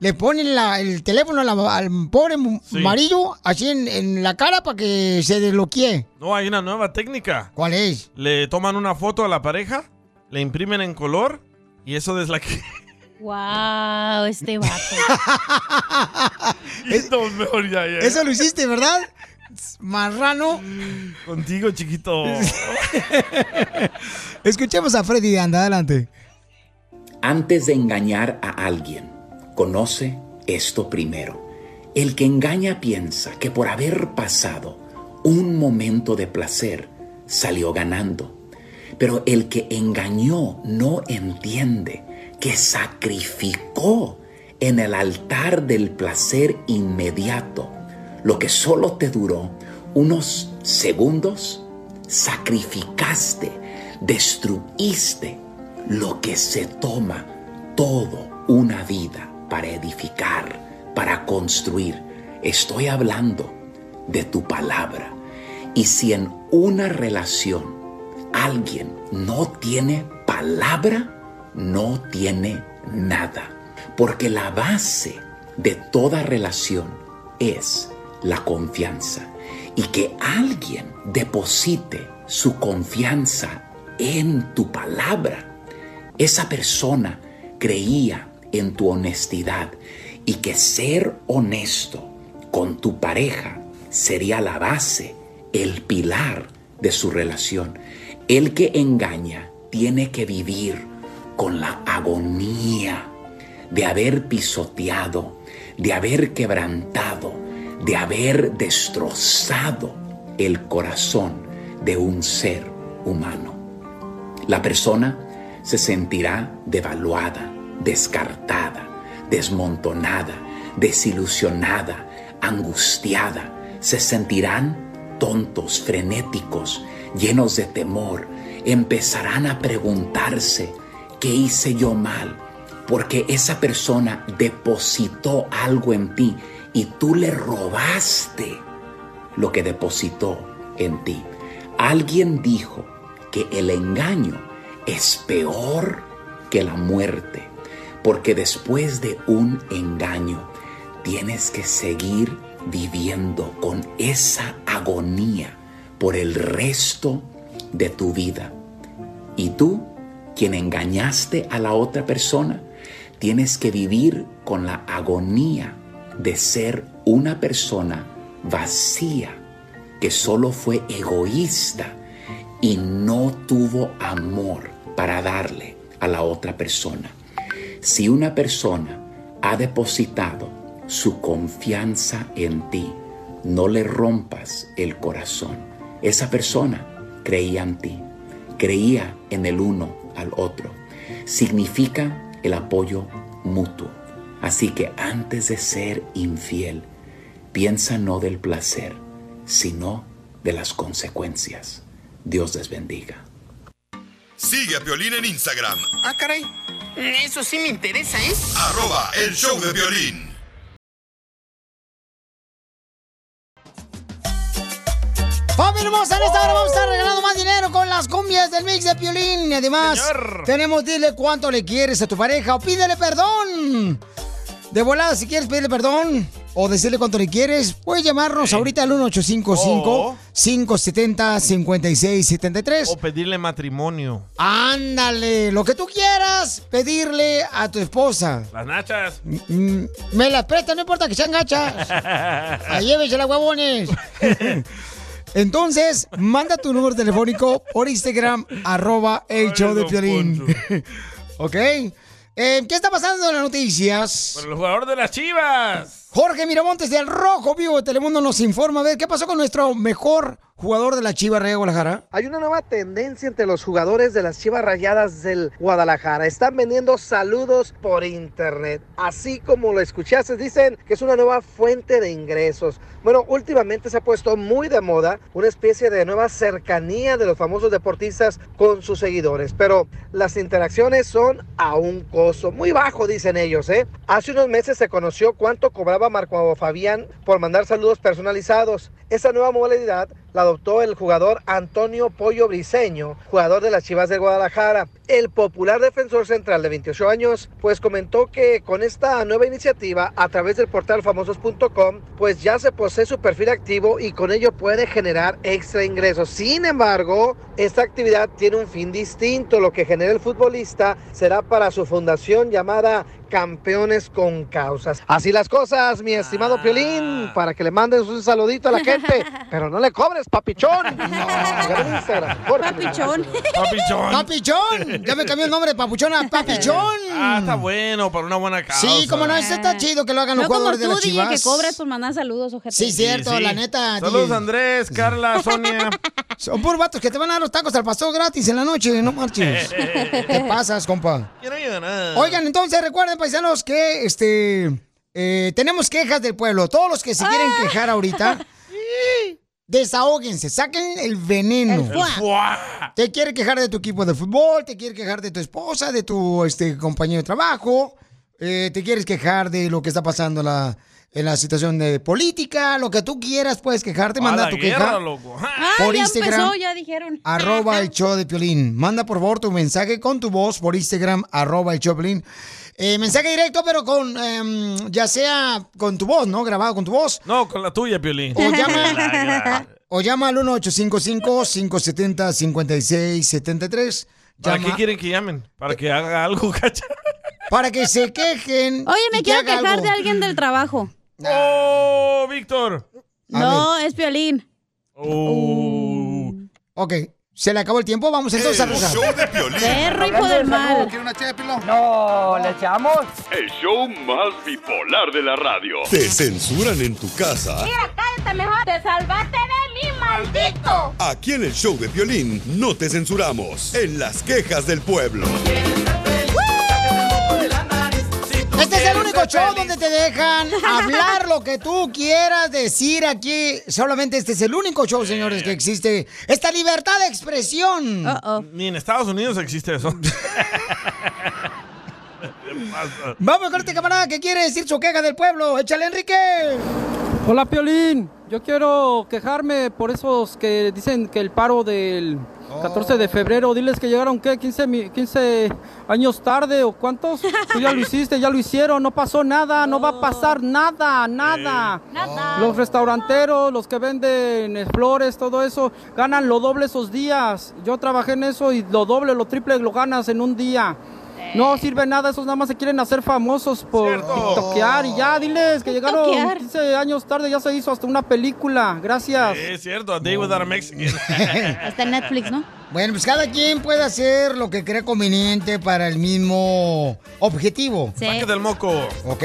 le ponen la- el teléfono a la- al pobre Sí. marido, así en, en la cara para que se desbloquee. No, hay una nueva técnica. ¿Cuál es? Le toman una foto a la pareja, le imprimen en color y eso es la que... wow, este vato. Esto es mejor ya, ya. Eso lo hiciste, ¿verdad? Marrano. Contigo, chiquito. Escuchemos a Freddy de Anda, adelante. Antes de engañar a alguien, conoce esto primero. El que engaña piensa que por haber pasado un momento de placer salió ganando. Pero el que engañó no entiende que sacrificó en el altar del placer inmediato lo que solo te duró unos segundos. Sacrificaste, destruiste lo que se toma todo una vida para edificar, para construir. Estoy hablando de tu palabra. Y si en una relación alguien no tiene palabra, no tiene nada. Porque la base de toda relación es la confianza. Y que alguien deposite su confianza en tu palabra. Esa persona creía en tu honestidad y que ser honesto con tu pareja sería la base, el pilar de su relación. El que engaña tiene que vivir con la agonía de haber pisoteado, de haber quebrantado, de haber destrozado el corazón de un ser humano. La persona se sentirá devaluada, descartada, desmontonada, desilusionada, angustiada. Se sentirán tontos, frenéticos, llenos de temor. Empezarán a preguntarse, ¿qué hice yo mal? Porque esa persona depositó algo en ti y tú le robaste lo que depositó en ti. Alguien dijo que el engaño es peor que la muerte, porque después de un engaño tienes que seguir viviendo con esa agonía por el resto de tu vida. Y tú, quien engañaste a la otra persona, tienes que vivir con la agonía de ser una persona vacía, que solo fue egoísta y no tuvo amor para darle a la otra persona. Si una persona ha depositado su confianza en ti, no le rompas el corazón. Esa persona creía en ti, creía en el uno al otro. Significa el apoyo mutuo. Así que antes de ser infiel, piensa no del placer, sino de las consecuencias. Dios les bendiga. Sigue a Violín en Instagram, Ah, caray. Eso sí me interesa, ¿eh? arroba el show de violín. ¡Familia hermosa! En esta hora vamos a estar regalando más dinero con las cumbias del mix de Piolín. Y además, Señor. tenemos dile cuánto le quieres a tu pareja o pídele perdón. De volada, si quieres pedirle perdón o decirle cuánto le quieres, puedes llamarnos ahorita al 1855-570-5673. O pedirle matrimonio. Ándale, lo que tú quieras pedirle a tu esposa. Las nachas. Mm, Me las presta, no importa que sean gachas. Ahí llévesela, huevones. Entonces, manda tu número telefónico por Instagram, arroba el show de Piolín. ¿Ok? Eh, ¿Qué está pasando en las noticias? Por el jugador de las chivas. Jorge Miramontes del Rojo Vivo de Telemundo nos informa. A ver, ¿qué pasó con nuestro mejor jugador de la Chiva Rey de Guadalajara? Hay una nueva tendencia entre los jugadores de las Chivas Rayadas del Guadalajara. Están vendiendo saludos por internet. Así como lo escuchaste, dicen que es una nueva fuente de ingresos. Bueno, últimamente se ha puesto muy de moda una especie de nueva cercanía de los famosos deportistas con sus seguidores. Pero las interacciones son a un costo muy bajo, dicen ellos. ¿eh? Hace unos meses se conoció cuánto cobraba Marco Fabián por mandar saludos personalizados. Esa nueva modalidad la adoptó el jugador Antonio Pollo Briseño, jugador de las Chivas de Guadalajara. El popular defensor central de 28 años, pues comentó que con esta nueva iniciativa a través del portal famosos.com, pues ya se posee su perfil activo y con ello puede generar extra ingresos. Sin embargo, esta actividad tiene un fin distinto. Lo que genera el futbolista será para su fundación llamada Campeones con Causas. Así las cosas, mi estimado Piolín, para que le mandes un saludito a la gente, pero no le cobres, papichón. Instagram, Jorge Papichón. Papichón. ¡Papichón! Ya me cambió el nombre de Papuchón a Papichón. Ah, está bueno, para una buena causa. Sí, como no, eso está chido que lo hagan los No como jugadores de tú, las DJ, chivas. que cobres por mandar saludos, ojete. Sí, cierto, la neta. Saludos, DJ. Andrés, Carla, Sonia. Son puros vatos que te van a dar los tacos al pastor gratis en la noche, no marches. ¿Qué pasas, compa? No. Oigan, entonces recuerden, paisanos, que este eh, tenemos quejas del pueblo. Todos los que se quieren Ah. quejar ahorita, desahóguense, saquen el veneno. El fuá. Te quiere quejar de tu equipo de fútbol, te quiere quejar de tu esposa, de tu este, compañero de trabajo. eh, te quieres quejar de lo que está pasando en la, en la situación de política, lo que tú quieras, puedes quejarte, A manda la tu guerra, queja loco. Ah, por ya Instagram. empezó, ya dijeron. arroba el show de Piolín. Manda por favor tu mensaje con tu voz por Instagram, arroba el show de Piolín. Eh, mensaje directo, pero con, em, ya sea con tu voz, ¿no? Grabado con tu voz. No, con la tuya, Piolín. O llama, o llama al 1855-570-5673. ¿Para qué quieren que llamen? ¿Para que haga algo, cacha? para que se quejen. Oye, me que quiero quejar algo. de alguien del trabajo. ¡Oh, Víctor! No, es Piolín. Oh. Ok, se le acabó el tiempo, vamos entonces a rezar. Perro, hijo del mal. ¿Quiere una ché de? No, ¿le echamos? El show más bipolar de la radio. Te censuran en tu casa. cállate mejor. Te salvaste de mí, maldito. Aquí en el show de violín no te censuramos. En las quejas del pueblo. Show donde te dejan hablar lo que tú quieras decir aquí. Solamente este es el único show, señores, que existe. Esta libertad de expresión. Ni en Estados Unidos existe eso. Vamos con este camarada que quiere decir su queja del pueblo. Échale, Enrique. Hola Piolín, yo quiero quejarme por esos que dicen que el paro del 14 de febrero, diles que llegaron ¿qué? 15, mi- 15 años tarde o cuántos, tú ya lo hiciste, ya lo hicieron, no pasó nada, no va a pasar nada, nada. Los restauranteros, los que venden eh, flores, todo eso, ganan lo doble esos días. Yo trabajé en eso y lo doble, lo triple lo ganas en un día. No sirve nada, esos nada más se quieren hacer famosos por tiktokear y ya, diles que llegaron Tiktokear. 15 años tarde, ya se hizo hasta una película. Gracias. Es cierto, a Day Without a Mexican. Está en Netflix, ¿no? Bueno, pues cada quien puede hacer lo que crea conveniente para el mismo objetivo. Sí. Sáquete el moco. ¿Ok?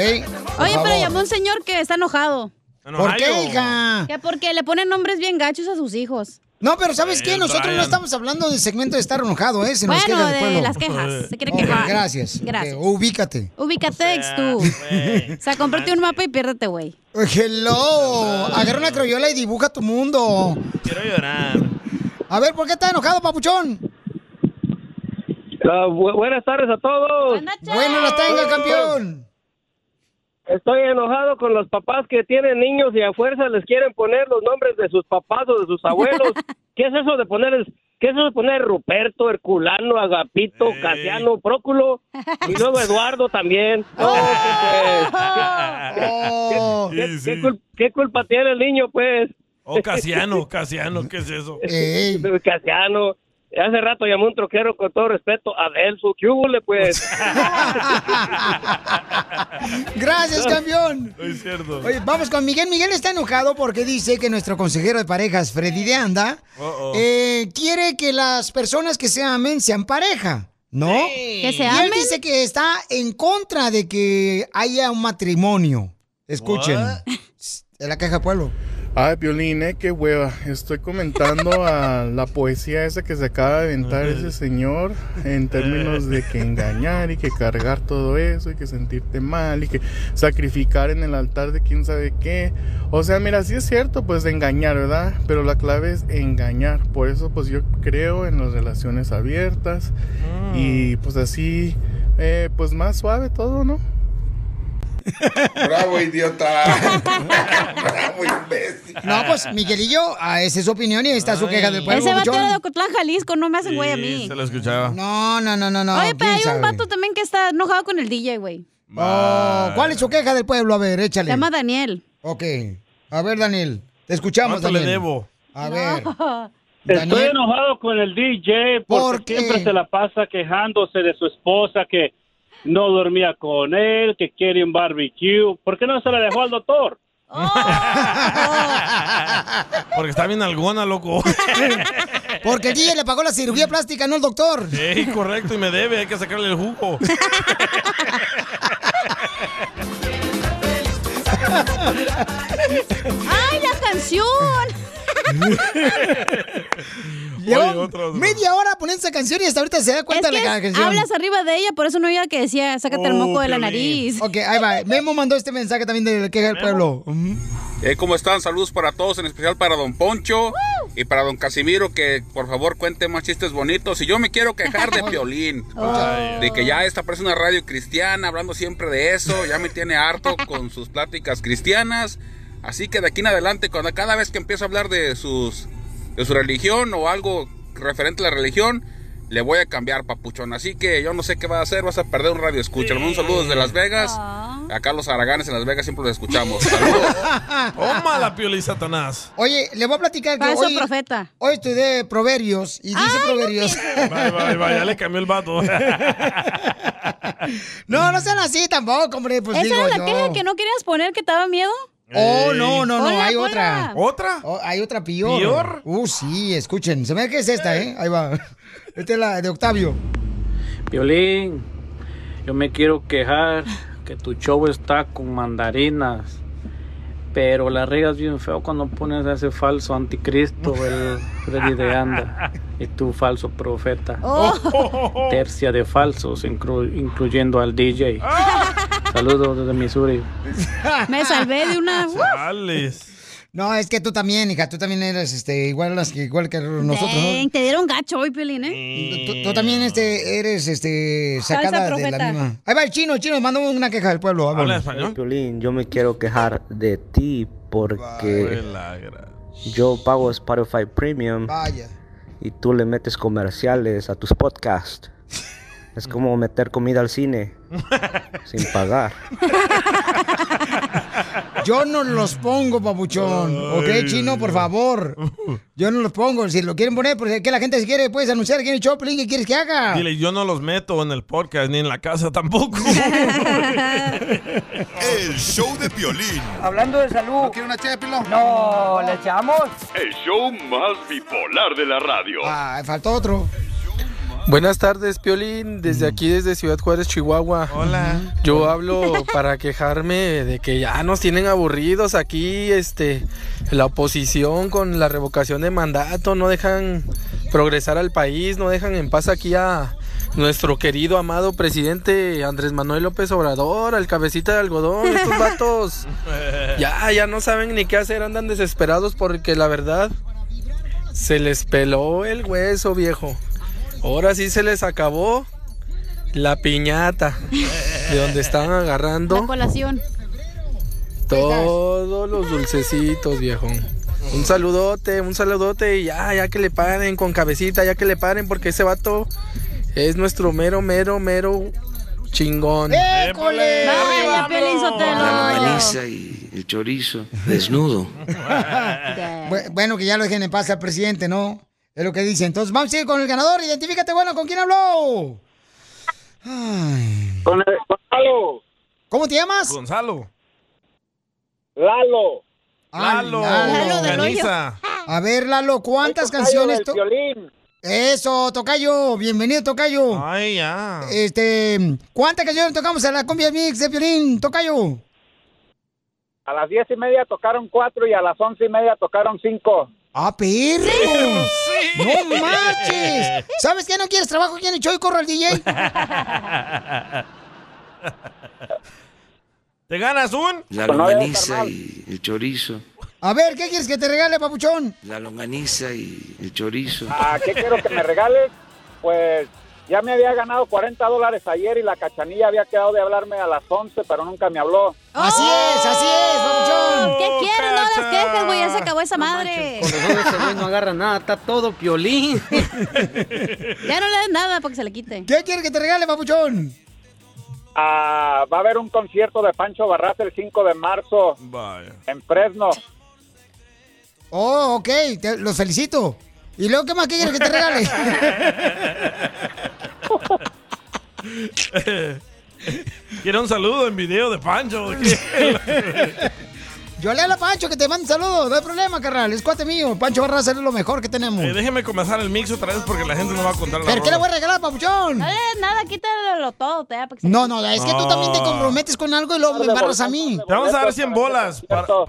Oye, pero llamó un señor que está enojado. ¿Por qué, hija? Que porque le ponen nombres bien gachos a sus hijos. No, pero ¿sabes qué? El Nosotros no estamos hablando del segmento de estar enojado, ¿eh? Se nos Bueno, queja de pueblo. las quejas. Se quiere quejar. gracias. Gracias. Ubícate. Ubícate, tú. O sea, cómprate un mapa y piérdete, güey. Hello. Agarra una crayola y dibuja tu mundo. Quiero llorar. A ver, ¿por qué estás enojado, papuchón? Ah, bu- buenas tardes a todos. Bueno, las tenga, campeón. Estoy enojado con los papás que tienen niños y a fuerza les quieren poner los nombres de sus papás o de sus abuelos. ¿Qué es eso de ponerles, qué es eso de poner Ruperto, Herculano, Agapito, Casiano, Próculo y luego Eduardo también? ¿qué, Oh. qué- qué- qué cul- qué culpa tiene el niño, pues? Oh, Casiano, Casiano, ¿qué es eso? Casiano. Hace rato llamó un troquero con todo respeto a Delso. ¿Qué hubo, pues? Gracias, campeón. Es cierto. Oye, vamos con Miguel. Miguel está enojado porque dice que nuestro consejero de parejas, Freddy de Anda, eh, quiere que las personas que se amen sean pareja. ¿No? ¿Que se y él amen? dice que está en contra de que haya un matrimonio. Escuchen. En la caja pueblo. Ay, Piolín, eh, qué hueva. Estoy comentando a la poesía esa que se acaba de inventar ese señor en términos de que engañar y que cargar todo eso y que sentirte mal y que sacrificar en el altar de quién sabe qué. O sea, mira, sí es cierto, pues de engañar, ¿verdad? Pero la clave es engañar. Por eso, pues yo creo en las relaciones abiertas y pues así, eh, pues más suave todo, ¿no? Bravo, idiota. No, pues Miguelillo, ah, esa es su opinión y ahí está su queja del pueblo. Ese vato de Ocotlán, Jalisco. No me hacen güey a mí. se lo escuchaba. No, no, no, no, no. Oye, pero ¿quién hay sabe? un vato también que está enojado con el DJ, güey. Oh, ¿Cuál es su queja del pueblo? A ver, échale. Se llama Daniel. Ok. A ver, Daniel. Te escuchamos, ¿Cuánto le Daniel. debo? A ver. Estoy Daniel. enojado con el DJ porque ¿Por qué? siempre se la pasa quejándose de su esposa que no dormía con él, que quiere un barbecue. ¿Por qué no se la dejó al doctor? Porque está bien alguna, loco. Porque el DJ le pagó la cirugía plástica, no el doctor. Sí, correcto, y me debe, hay que sacarle el jugo. ¡Ay, la canción! Media hora poniendo esa canción y hasta ahorita se da cuenta Es de que la canción. hablas arriba de ella, por eso no oía que decía, sácate el Oh, moco de la nariz. Ok, ahí va. Memo mandó este mensaje también de queja del pueblo. Eh, ¿Cómo están? Saludos para todos, en especial para Don Poncho. Y para don Casimiro que por favor cuente más chistes bonitos. Y yo me quiero quejar de Piolín. Ay. De que ya esta parece una radio cristiana, hablando siempre de eso. Ya me tiene harto con sus pláticas cristianas. Así que de aquí en adelante, cuando cada vez que empiezo a hablar de sus de su religión o algo referente a la religión, le voy a cambiar, papuchón. Así que yo no sé qué va a hacer, vas a perder un radio escucha. Le mando un saludo desde Las Vegas. Acá los Araganes en Las Vegas siempre los escuchamos. Saludos. Toma la Piolín Satanás. Oye, le voy a platicar que hoy, profeta. hoy estudié Proverbios y dice Proverbios. Bye, bye, bye, ya le cambió el vato. no, no sean así tampoco, hombre. Pues ¿Esa digo era la yo. queja que no querías poner que te daba miedo? Oh, no, no, no, hay otra. ¿Otra? Oh, hay otra peor. ¿Peor? Uh, sí, escuchen. Se me ve que es esta, ¿eh? Ahí va. Esta es la de Octavio. Violín, yo me quiero quejar que tu show está con mandarinas, pero la regas bien feo cuando pones a ese falso anticristo, el Freddy de Anda, y tu falso profeta. Oh. Tercia de falsos, inclu- incluyendo al DJ. Saludos desde Missouri. Me salvé de una... No, es que tú también, hija. Tú también eres este, igual, las que, igual que nosotros. ¿no? Te dieron gacho hoy, Piolín, ¿eh? Tú, tú también este, eres este, sacada de la misma. Ahí va el chino, el chino, mandó una queja del pueblo. ¿Habla español? Piolín, yo me quiero quejar de ti porque yo pago Spotify Premium Vaya. y tú le metes comerciales a tus podcasts. Es como meter comida al cine sin pagar. Yo no los pongo, papuchón. ¿Ok, chino, por favor? Yo no los pongo. Si lo quieren poner, porque que la gente si quiere, puedes anunciar aquí en el Choplin. ¿Qué quieres que haga? Dile, yo no los meto en el podcast ni en la casa tampoco. El show de Piolín. Hablando de salud. ¿No quiere una ché de pilón? No, ¿le echamos? El show más bipolar de la radio. Ah, faltó otro. Buenas tardes, Piolín, desde aquí, desde Ciudad Juárez, Chihuahua. Hola. Yo hablo para quejarme de que ya nos tienen aburridos aquí, este, la oposición con la revocación de mandato, no dejan progresar al país, no dejan en paz aquí a nuestro querido, amado presidente Andrés Manuel López Obrador, al cabecita de algodón, estos vatos. Ya, ya no saben ni qué hacer, andan desesperados porque la verdad se les peló el hueso, viejo. Ahora sí se les acabó la piñata de donde están agarrando La colación. todos los dulcecitos, viejo. Un saludote, un saludote y ya, ya que le paren con cabecita, ya que le paren porque ese vato es nuestro mero, mero, mero chingón. ¡École! Vaya, Piolín Sotelo. y el chorizo desnudo. Bu- Bueno, que ya lo dejen en paz al presidente, ¿no? Es lo que dice. Entonces, vamos a ir con el ganador. Identifícate, bueno, ¿con quién habló? Ay. Con el Gonzalo. ¿Cómo te llamas? Gonzalo. Lalo. Ah, Lalo. Lalo del. A ver, Lalo, ¿cuántas canciones? to-. Eso, Tocayo. Bienvenido, Tocayo. Ay, ya. Este, ¿cuántas canciones tocamos en la cumbia mix de Piolín, Tocayo? A las diez y media tocaron cuatro y a las once y media tocaron cinco. ¡Ah, perro! ¡No marches! ¿Sabes qué? ¿No quieres trabajo aquí en el show y corro al DJ? ¿Te ganas un? La mal. y el chorizo. A ver, ¿qué quieres que te regale, papuchón? La longaniza y el chorizo. ¿A qué quiero que me regales? Pues ya me había ganado 40 dólares ayer y la cachanilla había quedado de hablarme a las 11, pero nunca me habló. Así es, así es, papuchón. ¿Qué quieres? No las quejes, güey. Ya se acabó esa madre. Con razón ese güey no agarra nada, está todo piolín. Ya no le des nada para que se le quite. ¿Qué quieres que te regale, papuchón? Ah, va a haber un concierto de Pancho Barraza el 5 de marzo Vaya. en Fresno. Oh, ok, te- los felicito. ¿Y luego qué más quieres que te regale? Quiero un saludo en video de Pancho. Yo le a Pancho que te mande saludos, no hay problema, carnal. Es cuate mío. Pancho Barraza es lo mejor que tenemos. Eh, déjeme comenzar el mix otra vez porque la gente no va a contar la ¿Pero qué le voy a regalar, papuchón? No le des nada, quítalo todo. Te da se- No, no, es que tú también te No. comprometes con algo y luego me embarras a mí. Te vamos a dar 100 bolas. para- 100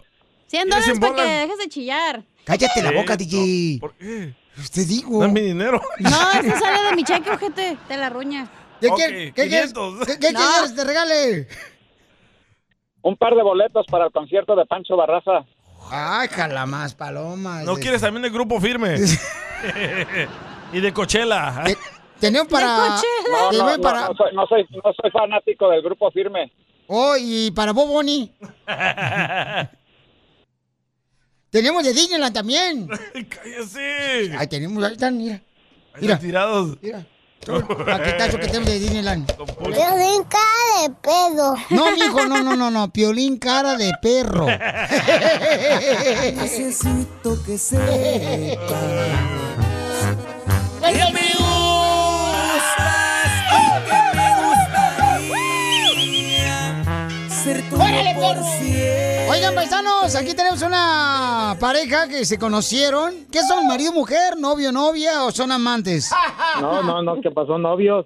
¿Quieres dólares 100 para que dejes de chillar. Cállate la Eh, boca, DJ. ¿Por qué? Te digo. No es mi dinero. No, eso sale de mi cheque, ojete. Te la ruña. ¿Qué, Ok, quieres- qué quieres? 500. ¿Qué, qué No. quieres que te regale? Un par de boletos para el concierto de Pancho Barraza. Ay, jala más palomas. ¿No quieres también de grupo firme? y de Coachella. Tenemos para... No, no, no, para... no soy, no, soy, no soy fanático del grupo firme. Oh, y para Bob Bunny. tenemos de Disneyland también. ¡Cállese! Ahí tenemos, ahí están, mira. Ahí están tirados. Mira. Paquetazo que tenemos de Disneyland. Piolín cara de pedo. No, mijo, no, no, no, no. Piolín cara de perro. Necesito que sepas por perro! siempre. Oigan, paisanos, aquí tenemos una pareja que se conocieron. ¿Qué son, marido, mujer, novio, novia o son amantes? No, no, no, que pasó novios.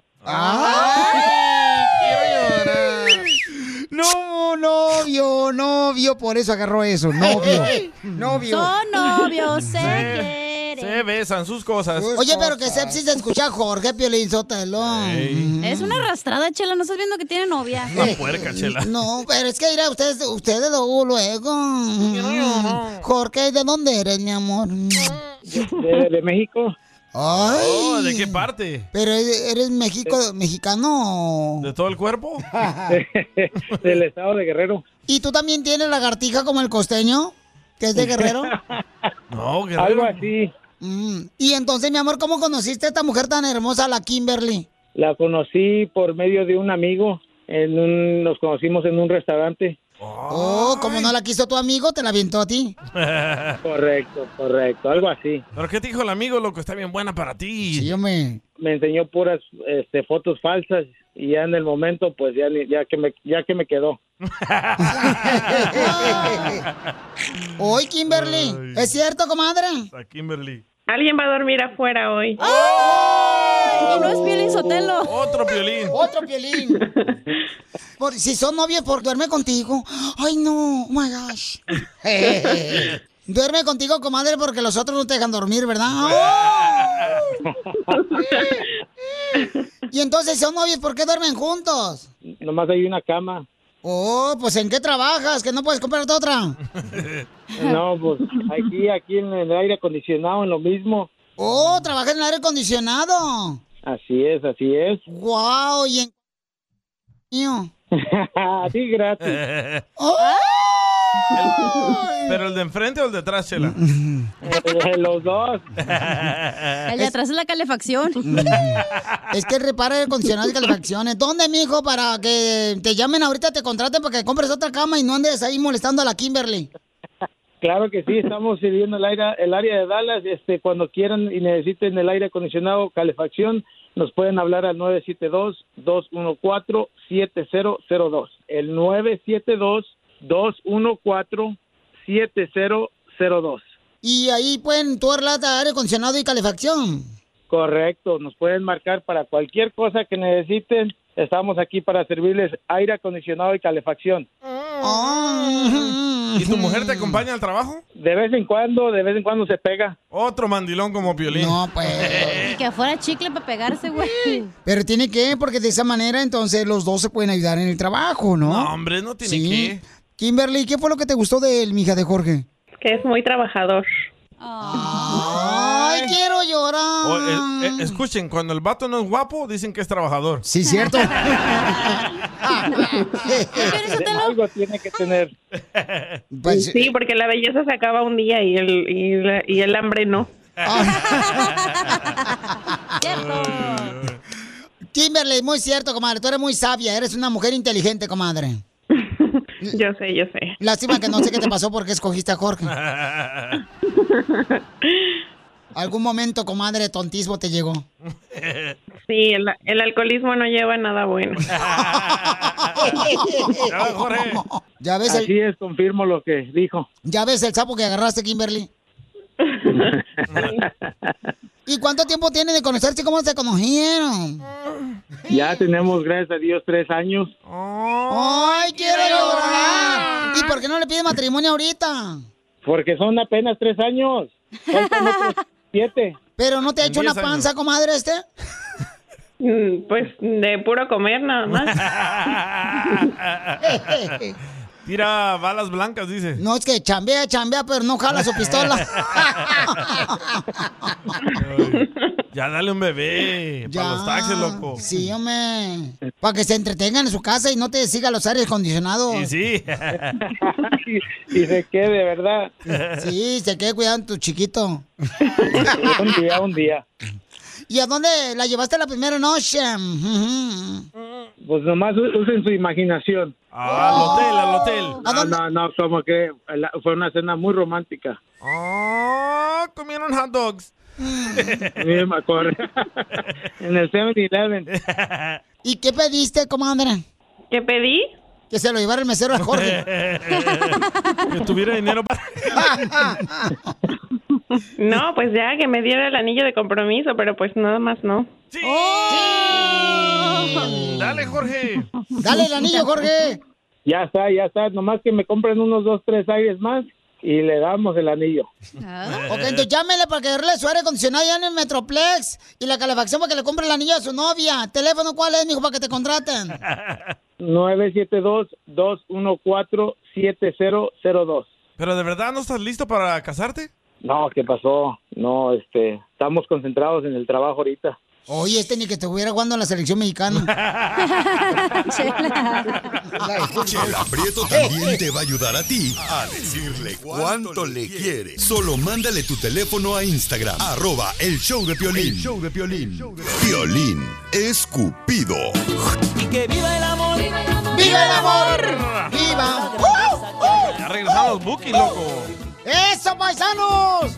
No, novio, novio, por eso agarró eso, novio. Novio. Son novios, se Se, quieren. se besan sus cosas. Oye, pero que sepsi se escucha a Jorge Piolín Sotelo. Es una arrastrada, chela. No estás viendo que tiene novia. Una puerca, chela. No, pero es que mira, ustedes, ustedes luego, luego. Jorge, ¿de dónde eres, mi amor? De, de México. Ay. Oh, ¿De qué parte? Pero eres México, mexicano. ¿De todo el cuerpo? Del estado de Guerrero. ¿Y tú también tienes lagartija como el costeño? ¿Que es de Guerrero? No, Algo así. Mm, Y entonces, mi amor, ¿cómo conociste a esta mujer tan hermosa, la Kimberly? La conocí por medio de un amigo. En un, nos conocimos en un restaurante. Oh, como no la quiso tu amigo, te la avientó a ti. Correcto, correcto, algo así. ¿Pero qué te dijo el amigo, loco? Está bien buena para ti. Sí, hombre. Me enseñó puras este, fotos falsas y ya en el momento, pues ya, ni- ya que me ya que me quedó. Hoy, Kimberly. ¿Es cierto, comadre? A Kimberly. Alguien va a dormir afuera hoy. Y no es Piolín Sotelo. Otro piolín. Otro piolín. Por, si son novios, por duerme contigo. Ay, no, oh my gosh. duerme contigo, comadre, porque los otros no te dejan dormir, ¿verdad? y entonces, son novios, ¿por qué duermen juntos? Nomás hay una cama. Oh, pues ¿en qué trabajas? Que no puedes comprarte otra. No, pues aquí, aquí en el aire acondicionado, en lo mismo. Oh, trabajas en el aire acondicionado. Así es, así es. Wow, y en... Mío. Así gratis. ¿Pero el de enfrente o el de atrás, chela? Eh, los dos. El de atrás es la calefacción. Es que repara el acondicionado y calefacciones. ¿Dónde, mijo, para que te llamen ahorita, te contraten para que compres otra cama y no andes ahí molestando a la Kimberly? Claro que sí, estamos sirviendo el, aire, el área de Dallas. Este, cuando quieran y necesiten el aire acondicionado, calefacción, nos pueden hablar al 972-214-7002. El 972-214-7002. Y ahí pueden tu de aire acondicionado y calefacción. Correcto, nos pueden marcar para cualquier cosa que necesiten. Estamos aquí para servirles aire acondicionado y calefacción. ¿Y tu mujer te acompaña al trabajo? De vez en cuando, de vez en cuando se pega. Otro mandilón como Piolín. No, pues. Y que afuera chicle para pegarse, güey. Pero tiene que, porque de esa manera entonces los dos se pueden ayudar en el trabajo, ¿no? No, hombre, no tiene Sí. que. Kimberly, ¿qué fue lo que te gustó de él, mija de Jorge? Que es muy trabajador. Ay, quiero llorar. O, eh, eh, escuchen, cuando el vato no es guapo, dicen que es trabajador. Sí, cierto. Algo tiene que tener. Pues, sí, porque la belleza se acaba un día y el, y la- y el hambre no. Kimberly, muy cierto, comadre. Tú eres muy sabia, eres una mujer inteligente, comadre. Yo sé, yo sé. Lástima que no sé qué te pasó porque escogiste a Jorge. Algún momento, comadre, tontismo te llegó. Sí, el, el alcoholismo no lleva nada bueno. Ya ves el, Así es, confirmo lo que dijo. ya ves el sapo que agarraste, Kimberly. ¿Y cuánto tiempo tiene de conocerse? ¿Cómo se conocieron? Ya tenemos, gracias a Dios, tres años. ¡Ay, quiero llorar! ¿Y por qué no le pide matrimonio ahorita? Porque son apenas tres años. Faltan otros siete. ¿Pero no te ha hecho una diez años. panza, comadre, este? Mm, Pues de puro comer nada más. Tira balas blancas, dice. No, es que chambea, chambea, pero no jala su pistola. Ya dale un bebé. Para los taxis, loco. Sí, hombre. Para que se entretengan en su casa y no te siga los aires acondicionados. Y sí. y se quede, ¿verdad? Sí, se quede cuidando tu chiquito. un día, un día. ¿Y a dónde la llevaste la primera noche? Pues nomás usen su imaginación. Al hotel, al hotel. No, no, no, como que la- fue una cena muy romántica. Oh, comieron hot dogs. Sí, me acuerdo. en el 7-Eleven. ¿Y qué pediste, comadre? ¿Qué pedí? Que se lo llevara el mesero a Jorge. que tuviera dinero para... No, pues ya que me diera el anillo de compromiso, pero pues nada más no. Dale, Jorge. Dale el anillo, Jorge. Ya está, ya está. Nomás que me compren unos dos, tres aires más y le damos el anillo. Ok, entonces llámele para que arregle su aire acondicionado ya en el Metroplex y la calefacción para que le compre el anillo a su novia. ¿Teléfono cuál es, mijo, para que te contraten? 972-214-7002. ¿Pero de verdad no estás listo para casarte? No, ¿qué pasó? No, este, estamos concentrados en el trabajo ahorita. Oye, este ni que te hubiera jugando en la selección mexicana. Chela Prieto también te va a ayudar a ti a decirle cuánto le quiere. Solo mándale tu teléfono a Instagram, arroba el show de Piolín. El show de Piolín. Piolín Escupido. Y que viva el amor. ¡Viva el amor! ¡Viva! ¡Viva! Ya regresaron los bookies, loco. ¡Eso, paisanos!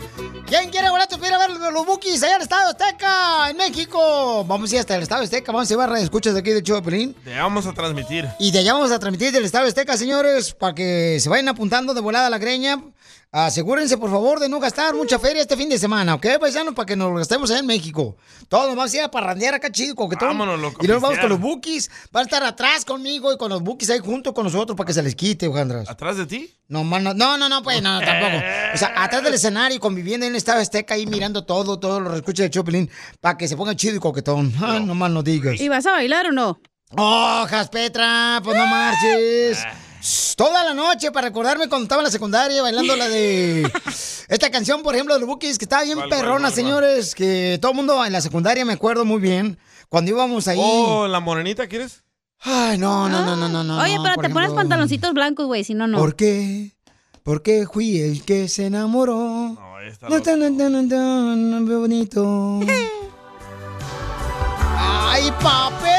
¿Quién quiere boletos para ir a ver los Bookies allá al Estado Azteca, en México? Vamos a ir hasta el Estado Azteca, vamos a llevar radio escuchas de aquí de show de. Te vamos a transmitir. Y de allá vamos a transmitir del Estado Azteca, señores, para que se vayan apuntando de volada a la greña. Asegúrense, por favor, de no gastar mucha feria este fin de semana, ¿ok, paisanos? Para que nos lo gastemos allá en México. Todos nos vamos a ir a parrandear acá, chido, coquetón. Vámonos, loco, Y luego vamos con los Bookies. Van a estar atrás conmigo y con los Bookies ahí junto con nosotros para que se les quite, Ojandras. ¿Atrás de ti? No, no, no, no, no, pues, no, no, tampoco. O sea, atrás del escenario, conviviendo en el estado azteca ahí mirando todo, todo lo escucha de Chopelín, para que se ponga chido y coquetón. Ay, no más no digas. ¿Y vas a bailar o no? ¡Oh, Jaspetra! Pues no marches. Toda la noche para recordarme cuando estaba en la secundaria bailando la de esta canción, por ejemplo, de los Bookies, que estaba bien ¿Cuál, cuál, perrona, cuál, cuál? señores, que todo el mundo en la secundaria me acuerdo muy bien. Cuando íbamos ahí. Oh, ¿la morenita quieres? Ay, no, no, no, no, no, no. Oye, pero te pones ejemplo, pantaloncitos blancos, güey, si no, no. ¿Por qué? ¿Por qué fui el que se enamoró? No, no tan, tan, tan, tan bonito. ¡Ay, papel!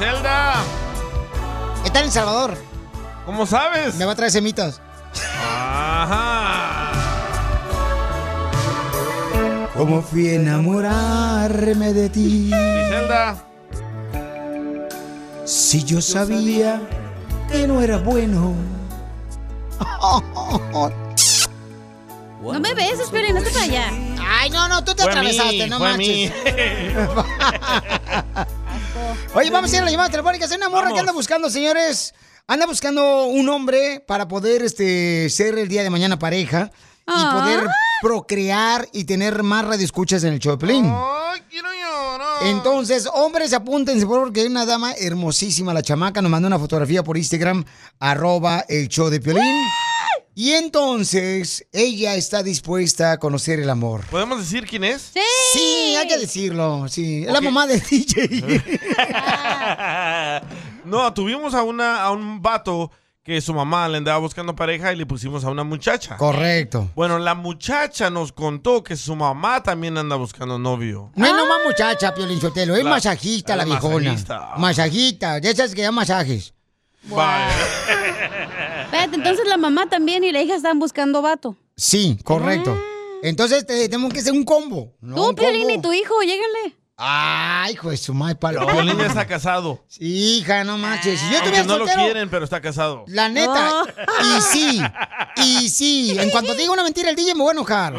Griselda. Está en El Salvador. ¿Cómo sabes? Me va a traer semitas. Ajá. ¿Cómo fui a enamorarme de ti? Griselda. Si yo sabía que no era bueno. No me beses, pero no te para allá. Ay, no, no, tú te Fue a mí, atravesaste, no fue a manches. Oye, vamos a ir a la llamada telefónica. Es una morra Vamos. que anda buscando, señores. Anda buscando un hombre para poder este, ser el día de mañana pareja y Ah. poder procrear y tener más radioescuchas en el show de Pelín. Ay, quiero. Entonces, hombres, apúntense por favor, porque hay una dama hermosísima, la chamaca, nos mandó una fotografía por Instagram, arroba el show de Piolín. Y entonces, ella está dispuesta a conocer el amor. ¿Podemos decir quién es? Sí. Sí, hay que decirlo, sí. Es la mamá de DJ. no, tuvimos a, una, a un vato que su mamá le andaba buscando pareja y le pusimos a una muchacha. Correcto. Bueno, la muchacha nos contó que su mamá también anda buscando novio. No es nomás muchacha, Piolín Sotelo, es La- masajista la es viejona. masajista. Masajista, de esas que dan masajes. Espérate, entonces la mamá también y la hija están buscando vato. Sí, correcto. Entonces te- tenemos que hacer un combo. ¿no? Tú, Piolín, y tu hijo, llégale. Ay, hijo de su madre palo. Piolín ya está casado. Sí, hija, no manches. Si yo Aunque estuviera no lo quieren, pero está casado. la neta, y sí, y sí. En cuanto diga una mentira el DJ me voy a enojar.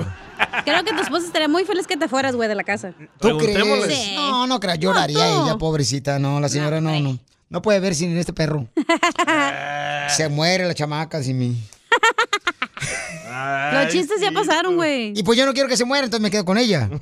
Creo que tu esposa estaría muy feliz que te fueras, güey, de la casa. ¿Tú crees? Sí. No, no creo, lloraría No, ella, pobrecita. No, la señora no, no. No puede ver sin este perro. Se muere la chamaca sin mí. Los chistes ya pasaron, güey. Y pues yo no quiero que se muera, entonces me quedo con ella.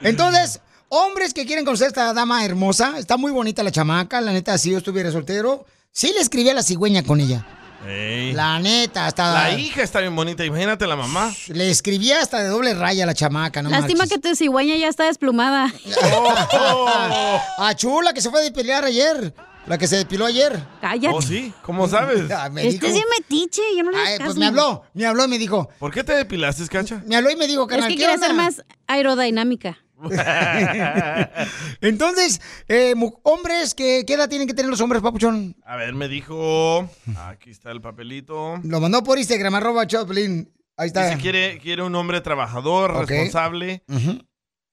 Entonces, hombres que quieren conocer a esta dama hermosa, está muy bonita la chamaca, la neta, si yo estuviera soltero, sí le escribí a la cigüeña con ella. Ey. La neta, hasta... La hija está bien bonita, imagínate la mamá. Le escribí hasta de doble raya a la chamaca, no Lástima marches. que tu cigüeña ya está desplumada. A Chula, que se fue a depilar ayer. La que se depiló ayer. Cállate. ¿Oh, sí? ¿Cómo sabes? Ah, me Este dijo- sí metiche, yo no le Ay, pues me habló, me habló y me dijo. ¿Por qué te depilaste, Cacha? Me habló y me dijo, Es carnal, que ¿qué quiere ser más aerodinámica. Entonces, eh, hombres, que, ¿qué edad tienen que tener los hombres, papuchón? A ver, me dijo. Aquí está el papelito. Lo mandó por Instagram, arroba Choplin. Ahí está. Dice, quiere, quiere un hombre trabajador, responsable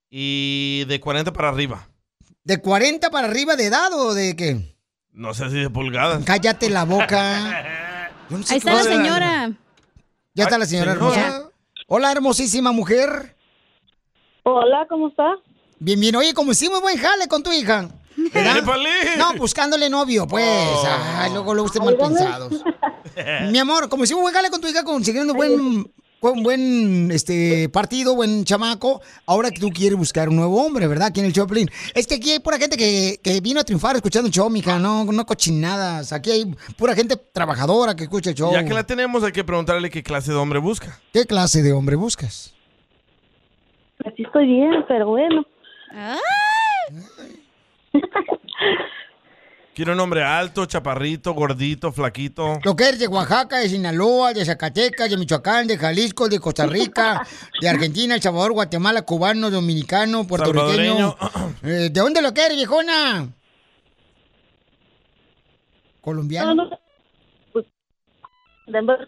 y de 40 para arriba. ¿De 40 para arriba de edad o de qué? No sé si de pulgadas. Cállate la boca. Yo no sé Ahí está la señora. Ya está la señora señora. hermosa. Hola, hermosísima mujer. Hola, ¿cómo está? Bien, bien. Oye, como hicimos buen jale con tu hija. No, buscándole novio, pues. Ay, luego, luego ustedes mal pensados. Mi amor, como hicimos buen jale con tu hija, consiguiendo buen, con buen este, partido, buen chamaco, ahora que tú quieres buscar un nuevo hombre, ¿verdad? Aquí en el Choplin. Es que aquí hay pura gente que, que vino a triunfar escuchando el show, mija, no, no cochinadas. Aquí hay pura gente trabajadora que escucha el show. Ya que la tenemos, hay que preguntarle qué clase de hombre busca. ¿Qué clase de hombre buscas? Aquí estoy bien, pero bueno. Quiere un hombre alto, chaparrito, gordito, flaquito. Lo que eres de Oaxaca, de Sinaloa, de Zacatecas, de Michoacán, de Jalisco, de Costa Rica, de Argentina, El Salvador, Guatemala, cubano, dominicano, puertorriqueño. Eh, ¿De dónde lo quieres, viejona? ¿Colombiano? No, no. Denver.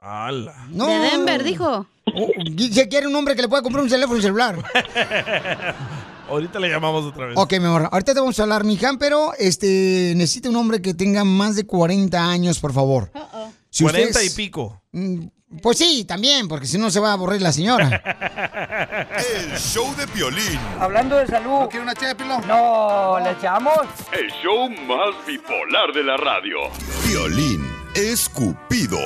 ¡Hala! No. De Denver, dijo. Oh, Dice que quiere un hombre que le pueda comprar un teléfono celular. Ahorita le llamamos otra vez. Ok, mi amor. Ahorita te vamos a hablar, mija, pero este necesita un hombre que tenga más de 40 años, por favor. Si 40 ustedes- y pico. Mm, Pues sí, también, porque si no se va a aburrir la señora. El show de Piolín. Hablando de salud. ¿No quiere una ché de pilón? No, ¿le echamos? El show más bipolar de la radio. Piolín escupido.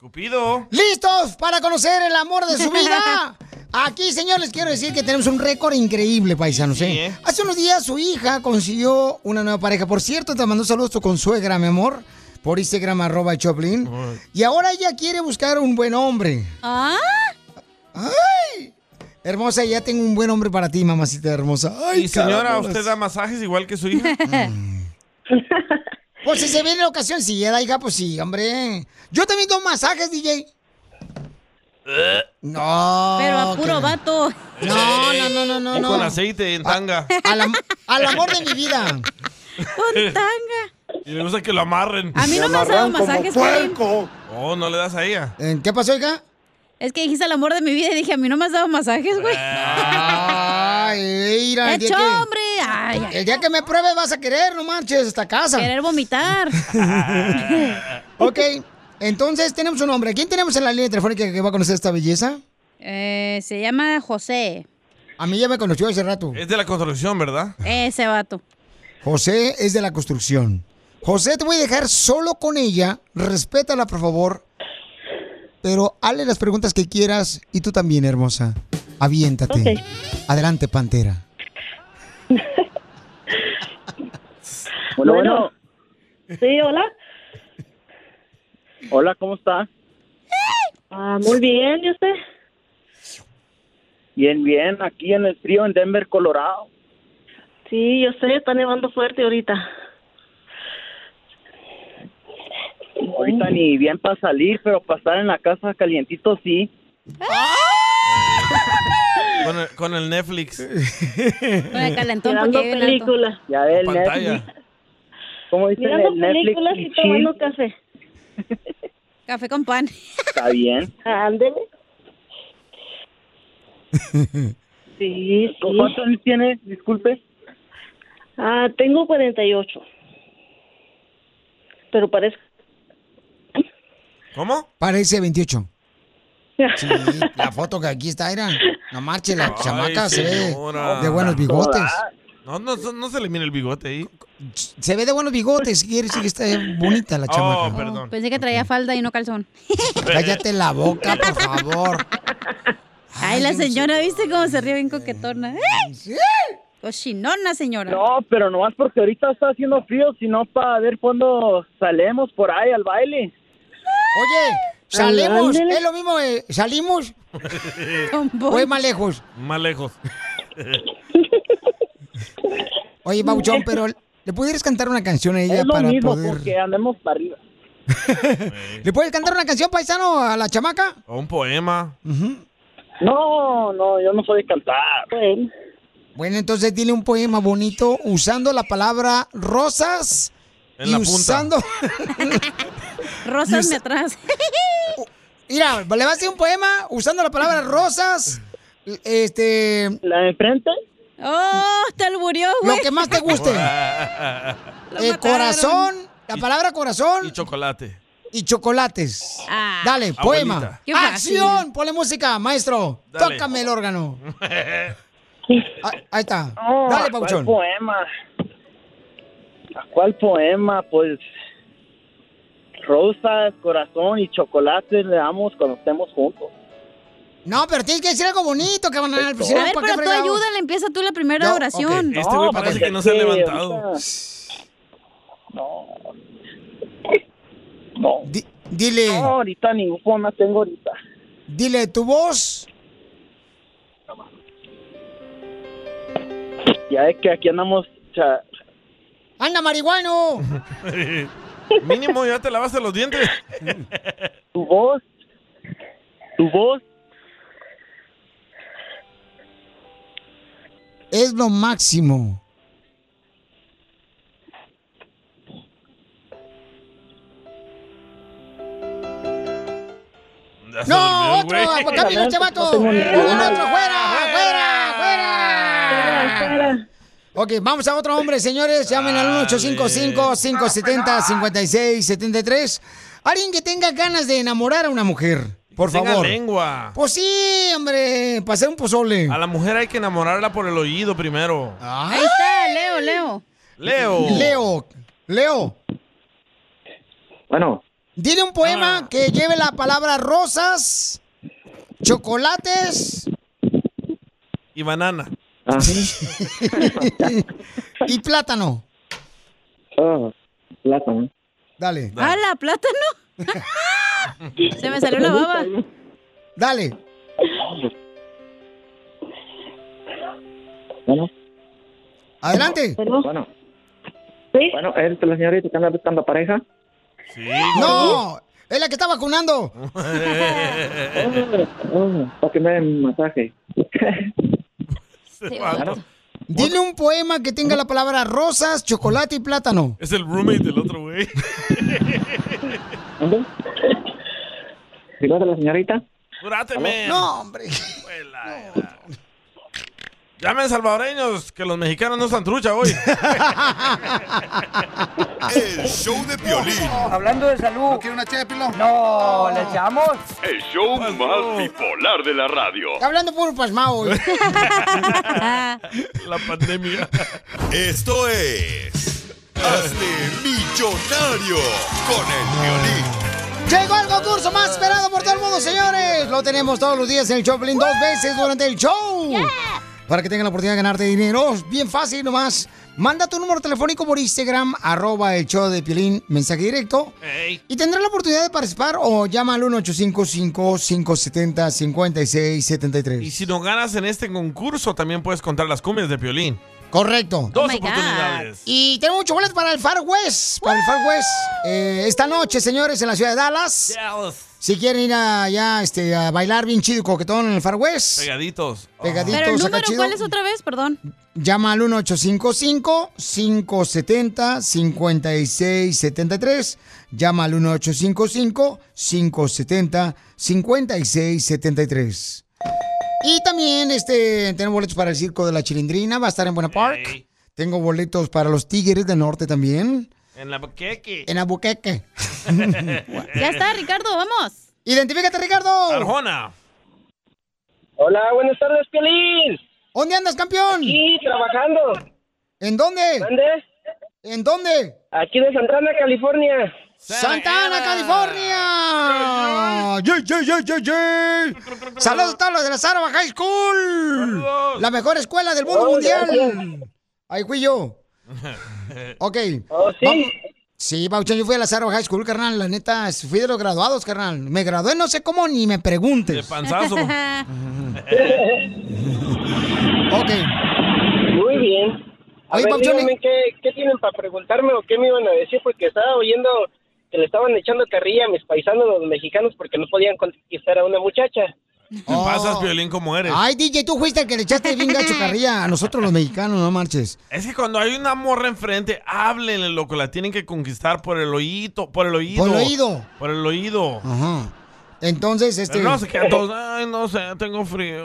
Cupido. ¿Listos para conocer el amor de su vida? Aquí, señor, les quiero decir que tenemos un récord increíble, paisanos. ¿eh? ¿eh? Hace unos días su hija consiguió una nueva pareja. Por cierto, te mandó saludos tu consuegra, mi amor, por Instagram, arroba Choplin. Y ahora ella quiere buscar un buen hombre. ¿Ah? ¡Ay! Hermosa, ya tengo un buen hombre para ti, mamacita hermosa. Ay, y señora. ¿usted da masajes igual que su hija? Pues si se viene la ocasión, si ya da hija, pues sí, hombre. Yo también doy masajes, DJ. No. Pero a puro que- vato. No, no, no, no, no. O no. con aceite en tanga. Al, am- al amor de mi vida. Con tanga. Y le gusta que lo amarren. A mí no me has dado masajes, Piolín. Oh, no le das a ella. ¿Qué pasó, hija? Es que dijiste el amor de mi vida y dije, a mí no me has dado masajes, güey. Ay, mira, ¡Hecho, hombre! Ay, ay. El día que me pruebes vas a querer, no manches, esta casa. Querer vomitar. ok, entonces tenemos un hombre. ¿Quién tenemos en la línea telefónica que va a conocer esta belleza? Eh, se llama José. A mí ya me conoció hace rato. Es de la construcción, ¿verdad? Ese vato. José es de la construcción. José, te voy a dejar solo con ella. Respétala, por favor. Pero hazle las preguntas que quieras y tú también, hermosa. Aviéntate. Adelante, pantera. Bueno, bueno. Sí, hola. Hola, ¿cómo está? Ah, muy bien, ¿y usted? Bien, bien, aquí en el frío en Denver, Colorado. Sí, yo sé, está nevando fuerte ahorita. Ahorita ni bien para salir, pero para estar en la casa calientito sí. Con el, con el Netflix. Con el calentón Mirando porque vive en alto. películas. Ya ve el Pantalla. Netflix. ¿Cómo dicen Mirando el Netflix? películas y tomando café. Café con pan. Está bien. Ándele. Sí, sí. ¿Cuántos años tiene? Disculpe. Ah, tengo 48. Pero parece... ¿Cómo? Parece 28. Sí, la foto que aquí está, era. No marche, la Ay, chamaca se ve de buenos bigotes. No, no, no se le mira el bigote ahí. Se ve de buenos bigotes. Quiere decir que está bonita la chamaca. Oh, perdón. Pensé que traía falda y no calzón. Cállate la boca, por favor. Ay, la señora, ¿viste cómo se ríe bien coquetona? ¡Eh! Cochinona, señora. No, pero nomás porque ahorita está haciendo frío, sino para ver cuándo salemos por ahí al baile. Oye, salimos, es lo mismo, eh, salimos o es más lejos. Más lejos. Oye, Bauchón, pero ¿le pudieras cantar una canción a ella Es lo para mismo, poder... porque andemos para arriba. ¿Le puedes cantar una canción, paisano, a la chamaca? O un poema. No, no, yo no soy de cantar. Bueno, entonces dile un poema bonito usando la palabra rosas En y la punta. usando... Rosas Y us- me atrás. Mira, le vas a decir un poema usando la palabra rosas, este... ¿La de enfrente? Oh, te alburió, güey. Lo que más te guste. Eh, corazón, la palabra corazón Y chocolate. y chocolates. Ah. Dale, poema. ¡Acción! Ponle música, maestro. Dale. Tócame el órgano. Ah, ahí está. No, Dale, ¿a ¿cuál Pauchón. poema? ¿A cuál poema? Pues rosas, corazón y chocolate le damos cuando estemos juntos. No, pero tienes que decir algo bonito, que van a A ver, pero tú ayúdale, empieza tú la primera No, oración. Este güey parece que no se ha levantado. No. No. dile. No, ahorita ningún poema tengo ahorita. Dile tu voz. Ya es que aquí andamos. cha- ¡Anda, marihuano! Mínimo ya te lavaste los dientes. tu voz. Tu voz. Es lo máximo. No, otro, camino este vato. Un otro, fuera, fuera, fuera. Ok, vamos a otro hombre, señores. Llamen al 1-855-570-5673. Alguien que tenga ganas de enamorar a una mujer, por Tenga favor. lengua. Pues sí, hombre, para hacer un pozole. A la mujer hay que enamorarla por el oído primero. Ahí está, Leo, Leo. Leo. Leo, Leo. Bueno. Dile un poema que lleve la palabra rosas, chocolates Y banana. y plátano. Oh, plátano. Dale. ¡Hala, plátano! Se me salió la baba. Dale. Bueno. Adelante. Bueno. Bueno, ¿es la señorita que anda buscando pareja? Sí. No, es la que está vacunando. Oh, para que me den masaje. Dile un poema que tenga la palabra rosas, chocolate y plátano. Es el roommate del otro güey. ¿Digo de la señorita? ¡Júrateme! No, hombre. Llamen salvadoreños, que los mexicanos no están trucha hoy. El show de Piolín. Hablando de salud. ¿No quiere una ché de pilón? No, ¿le echamos? El show más bipolar de la radio. Está hablando puro pasmado hoy. La pandemia. Esto es. Hazte millonario con el violín. Llegó el concurso más esperado por todo el mundo, señores. Lo tenemos todos los días en el Choplin dos veces durante el show. Para que tengan la oportunidad de ganarte dinero. Bien fácil nomás. Manda tu número telefónico por Instagram, arroba el show de Piolín, mensaje directo. Y tendrás la oportunidad de participar o llama al 1855-570-5673. Y si no ganas en este concurso, también puedes contar las cumbias de Piolín. Correcto. Dos oportunidades. Y tenemos muchos boletos para el Far West. Para el Far West. eh, esta noche, señores, en la ciudad de Dallas. Si quieren ir allá este, a bailar bien chido y coquetón en el Far West. Pegaditos. Pegaditos, Pero el número, chido. ¿cuál es otra vez? Perdón. Llama al 1855-570-5673. Llama al 1855-570-5673. Y también este, tenemos boletos para el Circo de la Chilindrina. Va a estar en Buena Park. Tengo boletos para los Tigres del Norte también. En la boqueque. En Albuquerque. Ya está, Ricardo, vamos. Identifícate, Ricardo. Arjona. Hola, buenas tardes, Piolín. ¿Dónde andas, campeón? Aquí, trabajando. ¿En dónde? ¿Dónde? ¿En dónde? Aquí de Santana, California. Santa Ana, California. ¡Yay, yay, yay, yay, yay! Saludos a todos los de la Sarva High School. La mejor escuela del mundo Oh, mundial. Ahí fui yo. Ok. Oh, sí. Vamos- Sí, Pauchón, yo fui a la Sarva High School, carnal. La neta, fui de los graduados, carnal. Me gradué no sé cómo ni me preguntes. De panzazo. ok. Muy bien. A Oye, ver, Pauchón, díganme qué, qué tienen para preguntarme o qué me iban a decir, porque estaba oyendo que le estaban echando carrilla a mis paisanos los mexicanos porque no podían conquistar a una muchacha. Te pasas, violín, como eres. Ay, DJ, tú fuiste el que le echaste bien gacho carrilla a nosotros los mexicanos, no marches. Es que cuando hay una morra enfrente, háblenle, loco. La tienen que conquistar por el oído. Por el oído. Por el oído. Por el oído. Ajá. Entonces, este... Pero no, se quedan todos. Ay, no sé, tengo frío.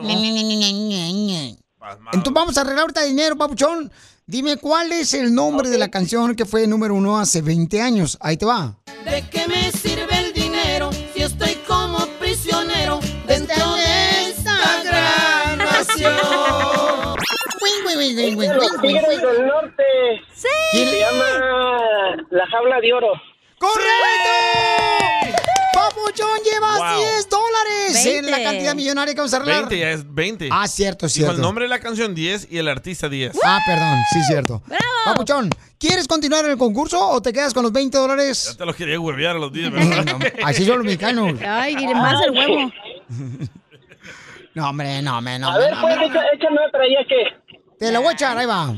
Entonces vamos a arreglar ahorita dinero, papuchón. Dime cuál es el nombre de la canción que fue número uno hace 20 años. Ahí te va. ¿De qué me sirve el dinero si estoy como prisionero dentro de esta gran nación? Del Norte. ¿Quién? Se llama La Jaula de Oro. ¡Correcto! Papuchón, llevas Wow. 10 dólares en la 20. cantidad millonaria que vamos a arreglar. 20, ya es 20. Ah, cierto, Dijo cierto. el nombre de la canción 10 y el artista 10. Ah, perdón, sí, cierto. Papuchón, ¿quieres continuar en el concurso o te quedas con los 20 Ya dólares? te los quería huevear a los 10, ¿verdad? Así son los mexicanos. Ay, y más el huevo. No, hombre, no, hombre, no. A ver, no, pues, no. echa- échame otra, ya que. Te la voy a echar, ahí va.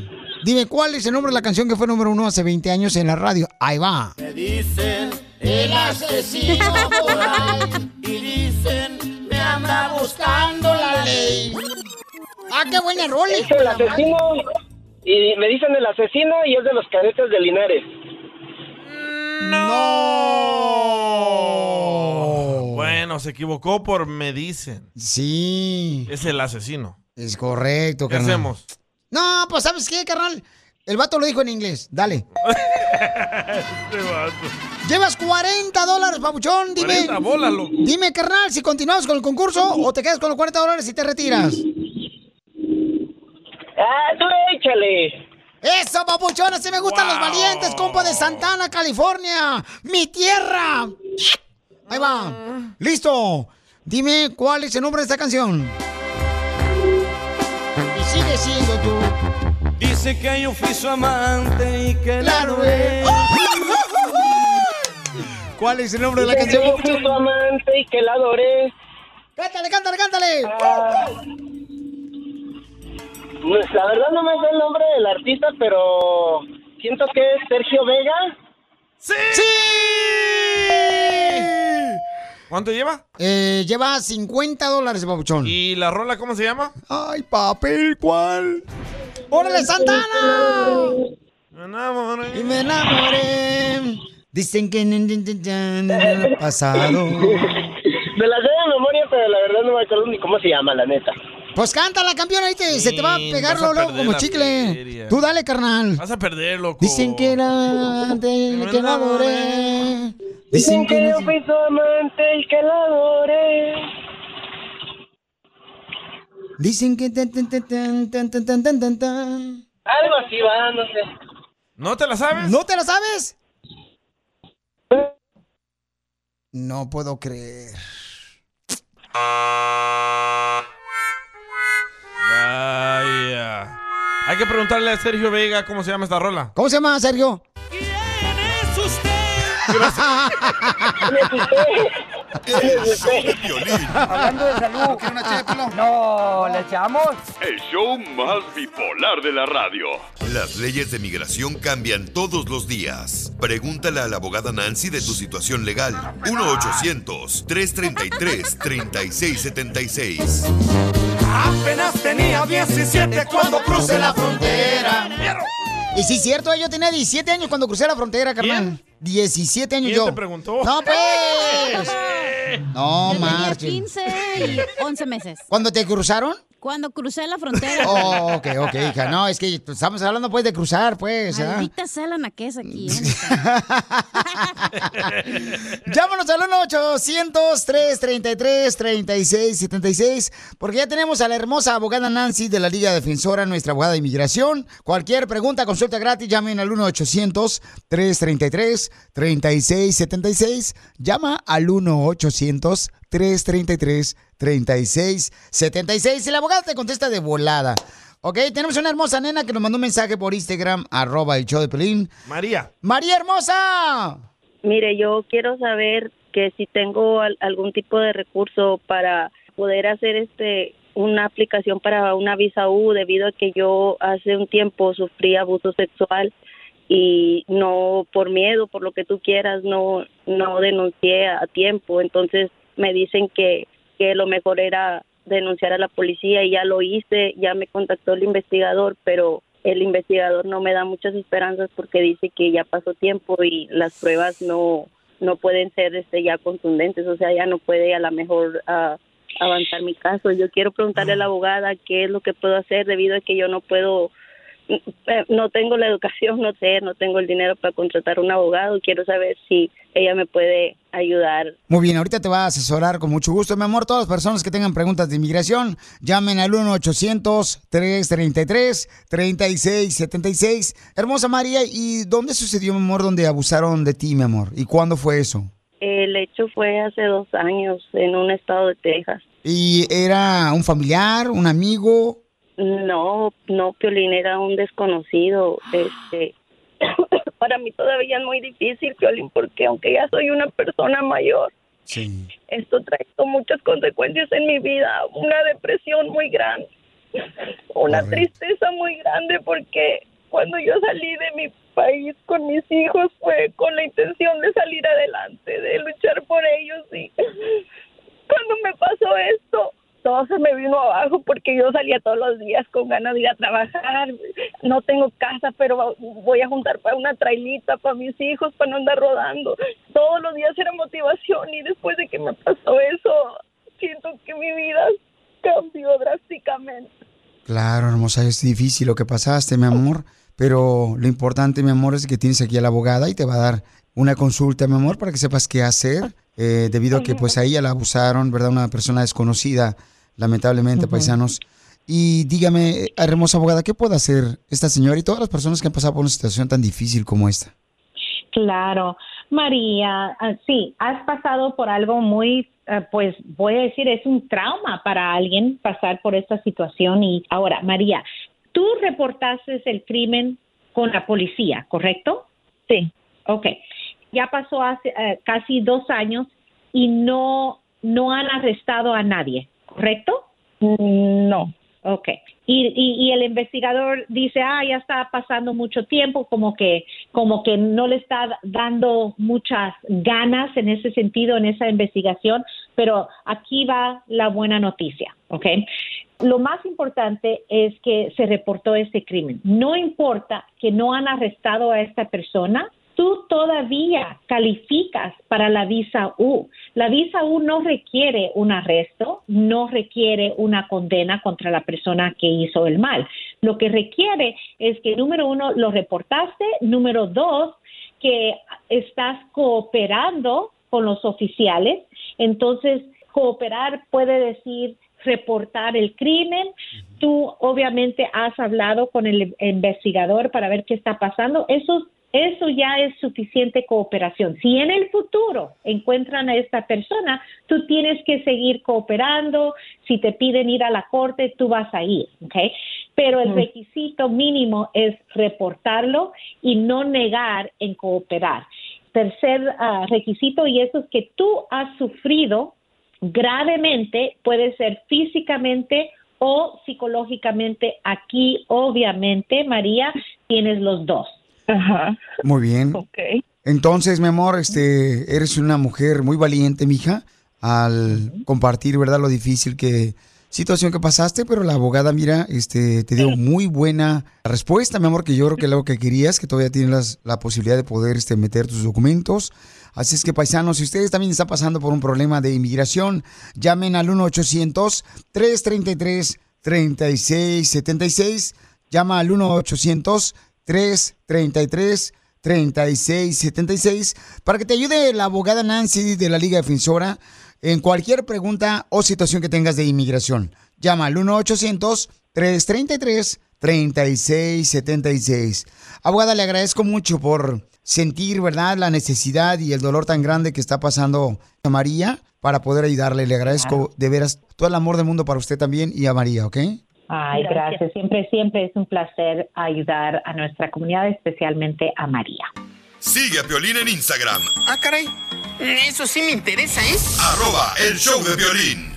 Dime cuál es el nombre de la canción que fue número uno hace 20 años en la radio. Ahí va. Me dicen el asesino por ahí y dicen me anda buscando la ley. Ah, qué buena rola. Es el asesino. Y me dicen el asesino y es de los cadetes de Linares. No. Bueno, se equivocó por me dicen. Sí. Es el asesino. Es correcto, ¿Qué carnal. hacemos? No, pues ¿sabes qué, carnal? El vato lo dijo en inglés. Dale. Este vato. Llevas 40 dólares, papuchón. Dime. 40 bolas, loco. Dime, carnal, si continuamos con el concurso o te quedas con los 40 dólares y te retiras. Ah, tú échale. Eso, papuchón, así me gustan los valientes, compa de Santana, California. Mi tierra. Ahí va. Listo. Dime cuál es el nombre de esta canción. Y sigue siendo tú. Dice que yo fui su amante y que la Claro, robé. ¿Cuál es el nombre de la canción, papuchón? su amante y que la adoré. Cántale, cántale, cántale. Pues, la verdad no me sé el nombre del artista, pero siento que es Sergio Vega. ¡Sí! ¿Cuánto lleva? Eh, lleva 50 dólares, papuchón. ¿Y la rola cómo se llama? Ay, papel, ¿cuál? ¡Órale, Santana! Me enamoré. Y me enamoré. Dicen que en el pasado. Me la sé de memoria, pero la verdad no me acuerdo ni cómo se llama, la neta. Pues cántala, campeón, ahí te, se te va a pegar perder como chicle. feria. Tú dale, carnal. Vas a perder, loco. Dicen que era que la adoré. Dicen que que yo fui su amante y que la adoré. Dicen que tan, tan, tan, tan, tan, tan, tan, tan, tan, tan. Algo así va, no sé. ¿No te la sabes? ¿No te la sabes? No puedo creer. Vaya. Hay que preguntarle a Sergio Vega cómo se llama esta rola. ¿Cómo se llama, Sergio? es usted? Hablando de salud. ¿Quiere una ché de pilón? No, ¿le echamos? El show más bipolar de la radio. Las leyes de migración cambian todos los días. Pregúntale a la abogada Nancy de tu situación legal. 1-800-333-3676. Apenas tenía 17 cuando crucé la frontera. Y sí, cierto, yo tenía 17 años cuando crucé la frontera, carnal. 17 años ¿Quién yo. te preguntó? No, pues. No, Yo tenía marchen. 15 y 11 meses. ¿Cuándo te cruzaron? Cuando crucé la frontera. Oh, ok, ok, hija. No, es que estamos hablando pues de cruzar, pues. ¿ah? Maldita sea la aquí. ¿eh? Llámanos al 1-800-333-3676, porque ya tenemos a la hermosa abogada Nancy de la Liga Defensora, nuestra abogada de inmigración. Cualquier pregunta, consulta gratis, llamen al 1-800-333-3676. Llama al 1-800-333-3676. Y la abogada te contesta de volada. Ok, tenemos una hermosa nena que nos mandó un mensaje por Instagram, arroba el show de Pelín. María. María hermosa. Mire, yo quiero saber que si tengo al- algún tipo de recurso para poder hacer este una aplicación para una visa U debido a que yo hace un tiempo sufrí abuso sexual y no por miedo, por lo que tú quieras, no no denuncié a tiempo, entonces me dicen que que lo mejor era denunciar a la policía y ya lo hice, ya me contactó el investigador, pero el investigador no me da muchas esperanzas porque dice que ya pasó tiempo y las pruebas no no pueden ser este ya contundentes, o sea, ya no puede a lo mejor ah, avanzar mi caso. Yo quiero preguntarle a la abogada qué es lo que puedo hacer debido a que yo no puedo no tengo la educación, no sé, no tengo el dinero para contratar un abogado. Quiero saber si ella me puede ayudar. Muy bien, ahorita te va a asesorar con mucho gusto. Mi amor, todas las personas que tengan preguntas de inmigración, llamen al 1-800-333-3676. Hermosa María, ¿y dónde sucedió, mi amor, donde abusaron de ti, mi amor? ¿Y cuándo fue eso? El hecho fue hace dos años en un estado de Texas. ¿Y era un familiar, un amigo? No, no, Piolín era un desconocido. Este, para mí todavía es muy difícil, Piolín, porque aunque ya soy una persona mayor, Sí. esto trae muchas consecuencias en mi vida, una depresión muy grande, una tristeza muy grande porque cuando yo salí de mi país con mis hijos fue con la intención de salir adelante, de luchar por ellos y cuando me pasó esto todo se me vino abajo porque yo salía todos los días con ganas de ir a trabajar. No tengo casa, pero voy a juntar para una trailita para mis hijos, para no andar rodando. Todos los días era motivación y después de que me pasó eso, siento que mi vida cambió drásticamente. Claro, hermosa, es difícil lo que pasaste, mi amor, pero lo importante, mi amor, es que tienes aquí a la abogada y te va a dar una consulta, mi amor, para que sepas qué hacer, eh, debido a que pues a ella la abusaron, ¿verdad? Una persona desconocida, lamentablemente, paisanos. Y dígame, hermosa abogada, ¿qué puede hacer esta señora y todas las personas que han pasado por una situación tan difícil como esta? Claro, María, ah, sí, has pasado por algo muy, ah, pues voy a decir, es un trauma para alguien pasar por esta situación. Y ahora, María, tú reportaste el crimen con la policía, ¿correcto? Sí. Ok, ya pasó hace eh, casi dos años y no, no han arrestado a nadie, ¿correcto? No. Ok. Y, y, y el investigador dice, ah, ya está pasando mucho tiempo, como que, como que no le está dando muchas ganas en ese sentido, en esa investigación, pero aquí va la buena noticia, ¿ok? Lo más importante es que se reportó este crimen. No importa que no han arrestado a esta persona, tú todavía calificas para la visa U. La visa U no requiere un arresto, no requiere una condena contra la persona que hizo el mal. Lo que requiere es que, número uno, lo reportaste, número dos, que estás cooperando con los oficiales. Entonces, cooperar puede decir reportar el crimen. Tú obviamente has hablado con el investigador para ver qué está pasando. Eso eso ya es suficiente cooperación. Si en el futuro encuentran a esta persona, tú tienes que seguir cooperando. Si te piden ir a la corte, tú vas a ir, ¿ok? Pero el requisito mínimo es reportarlo y no negar en cooperar. Tercer uh, requisito, y eso es que tú has sufrido gravemente, puede ser físicamente o psicológicamente. Aquí, obviamente, María, tienes los dos. Ajá. Muy bien. Ok. Entonces, mi amor, este, eres una mujer muy valiente, mija, al compartir, ¿verdad? Lo difícil que situación que pasaste, pero la abogada, mira, este, te dio muy buena respuesta, mi amor, que yo creo que es lo que querías, que todavía tienes las- la posibilidad de poder este, meter tus documentos. Así es que, paisanos, si ustedes también están pasando por un problema de inmigración, llamen al 1-800-333 1-800-333-3676. Llama al 1-800-333-3676 para que te ayude la abogada Nancy de la Liga Defensora en cualquier pregunta o situación que tengas de inmigración. Llama al 1-800-333-3676. Abogada, le agradezco mucho por sentir, ¿verdad?, la necesidad y el dolor tan grande que está pasando a María para poder ayudarle. Le agradezco de veras todo el amor del mundo para usted también y a María, ¿ok? Ay, gracias. Siempre, siempre es un placer ayudar a nuestra comunidad, especialmente a María. Sigue a Piolín en Instagram, Ah, caray. Eso sí me interesa, ¿eh? arroba el show de violín.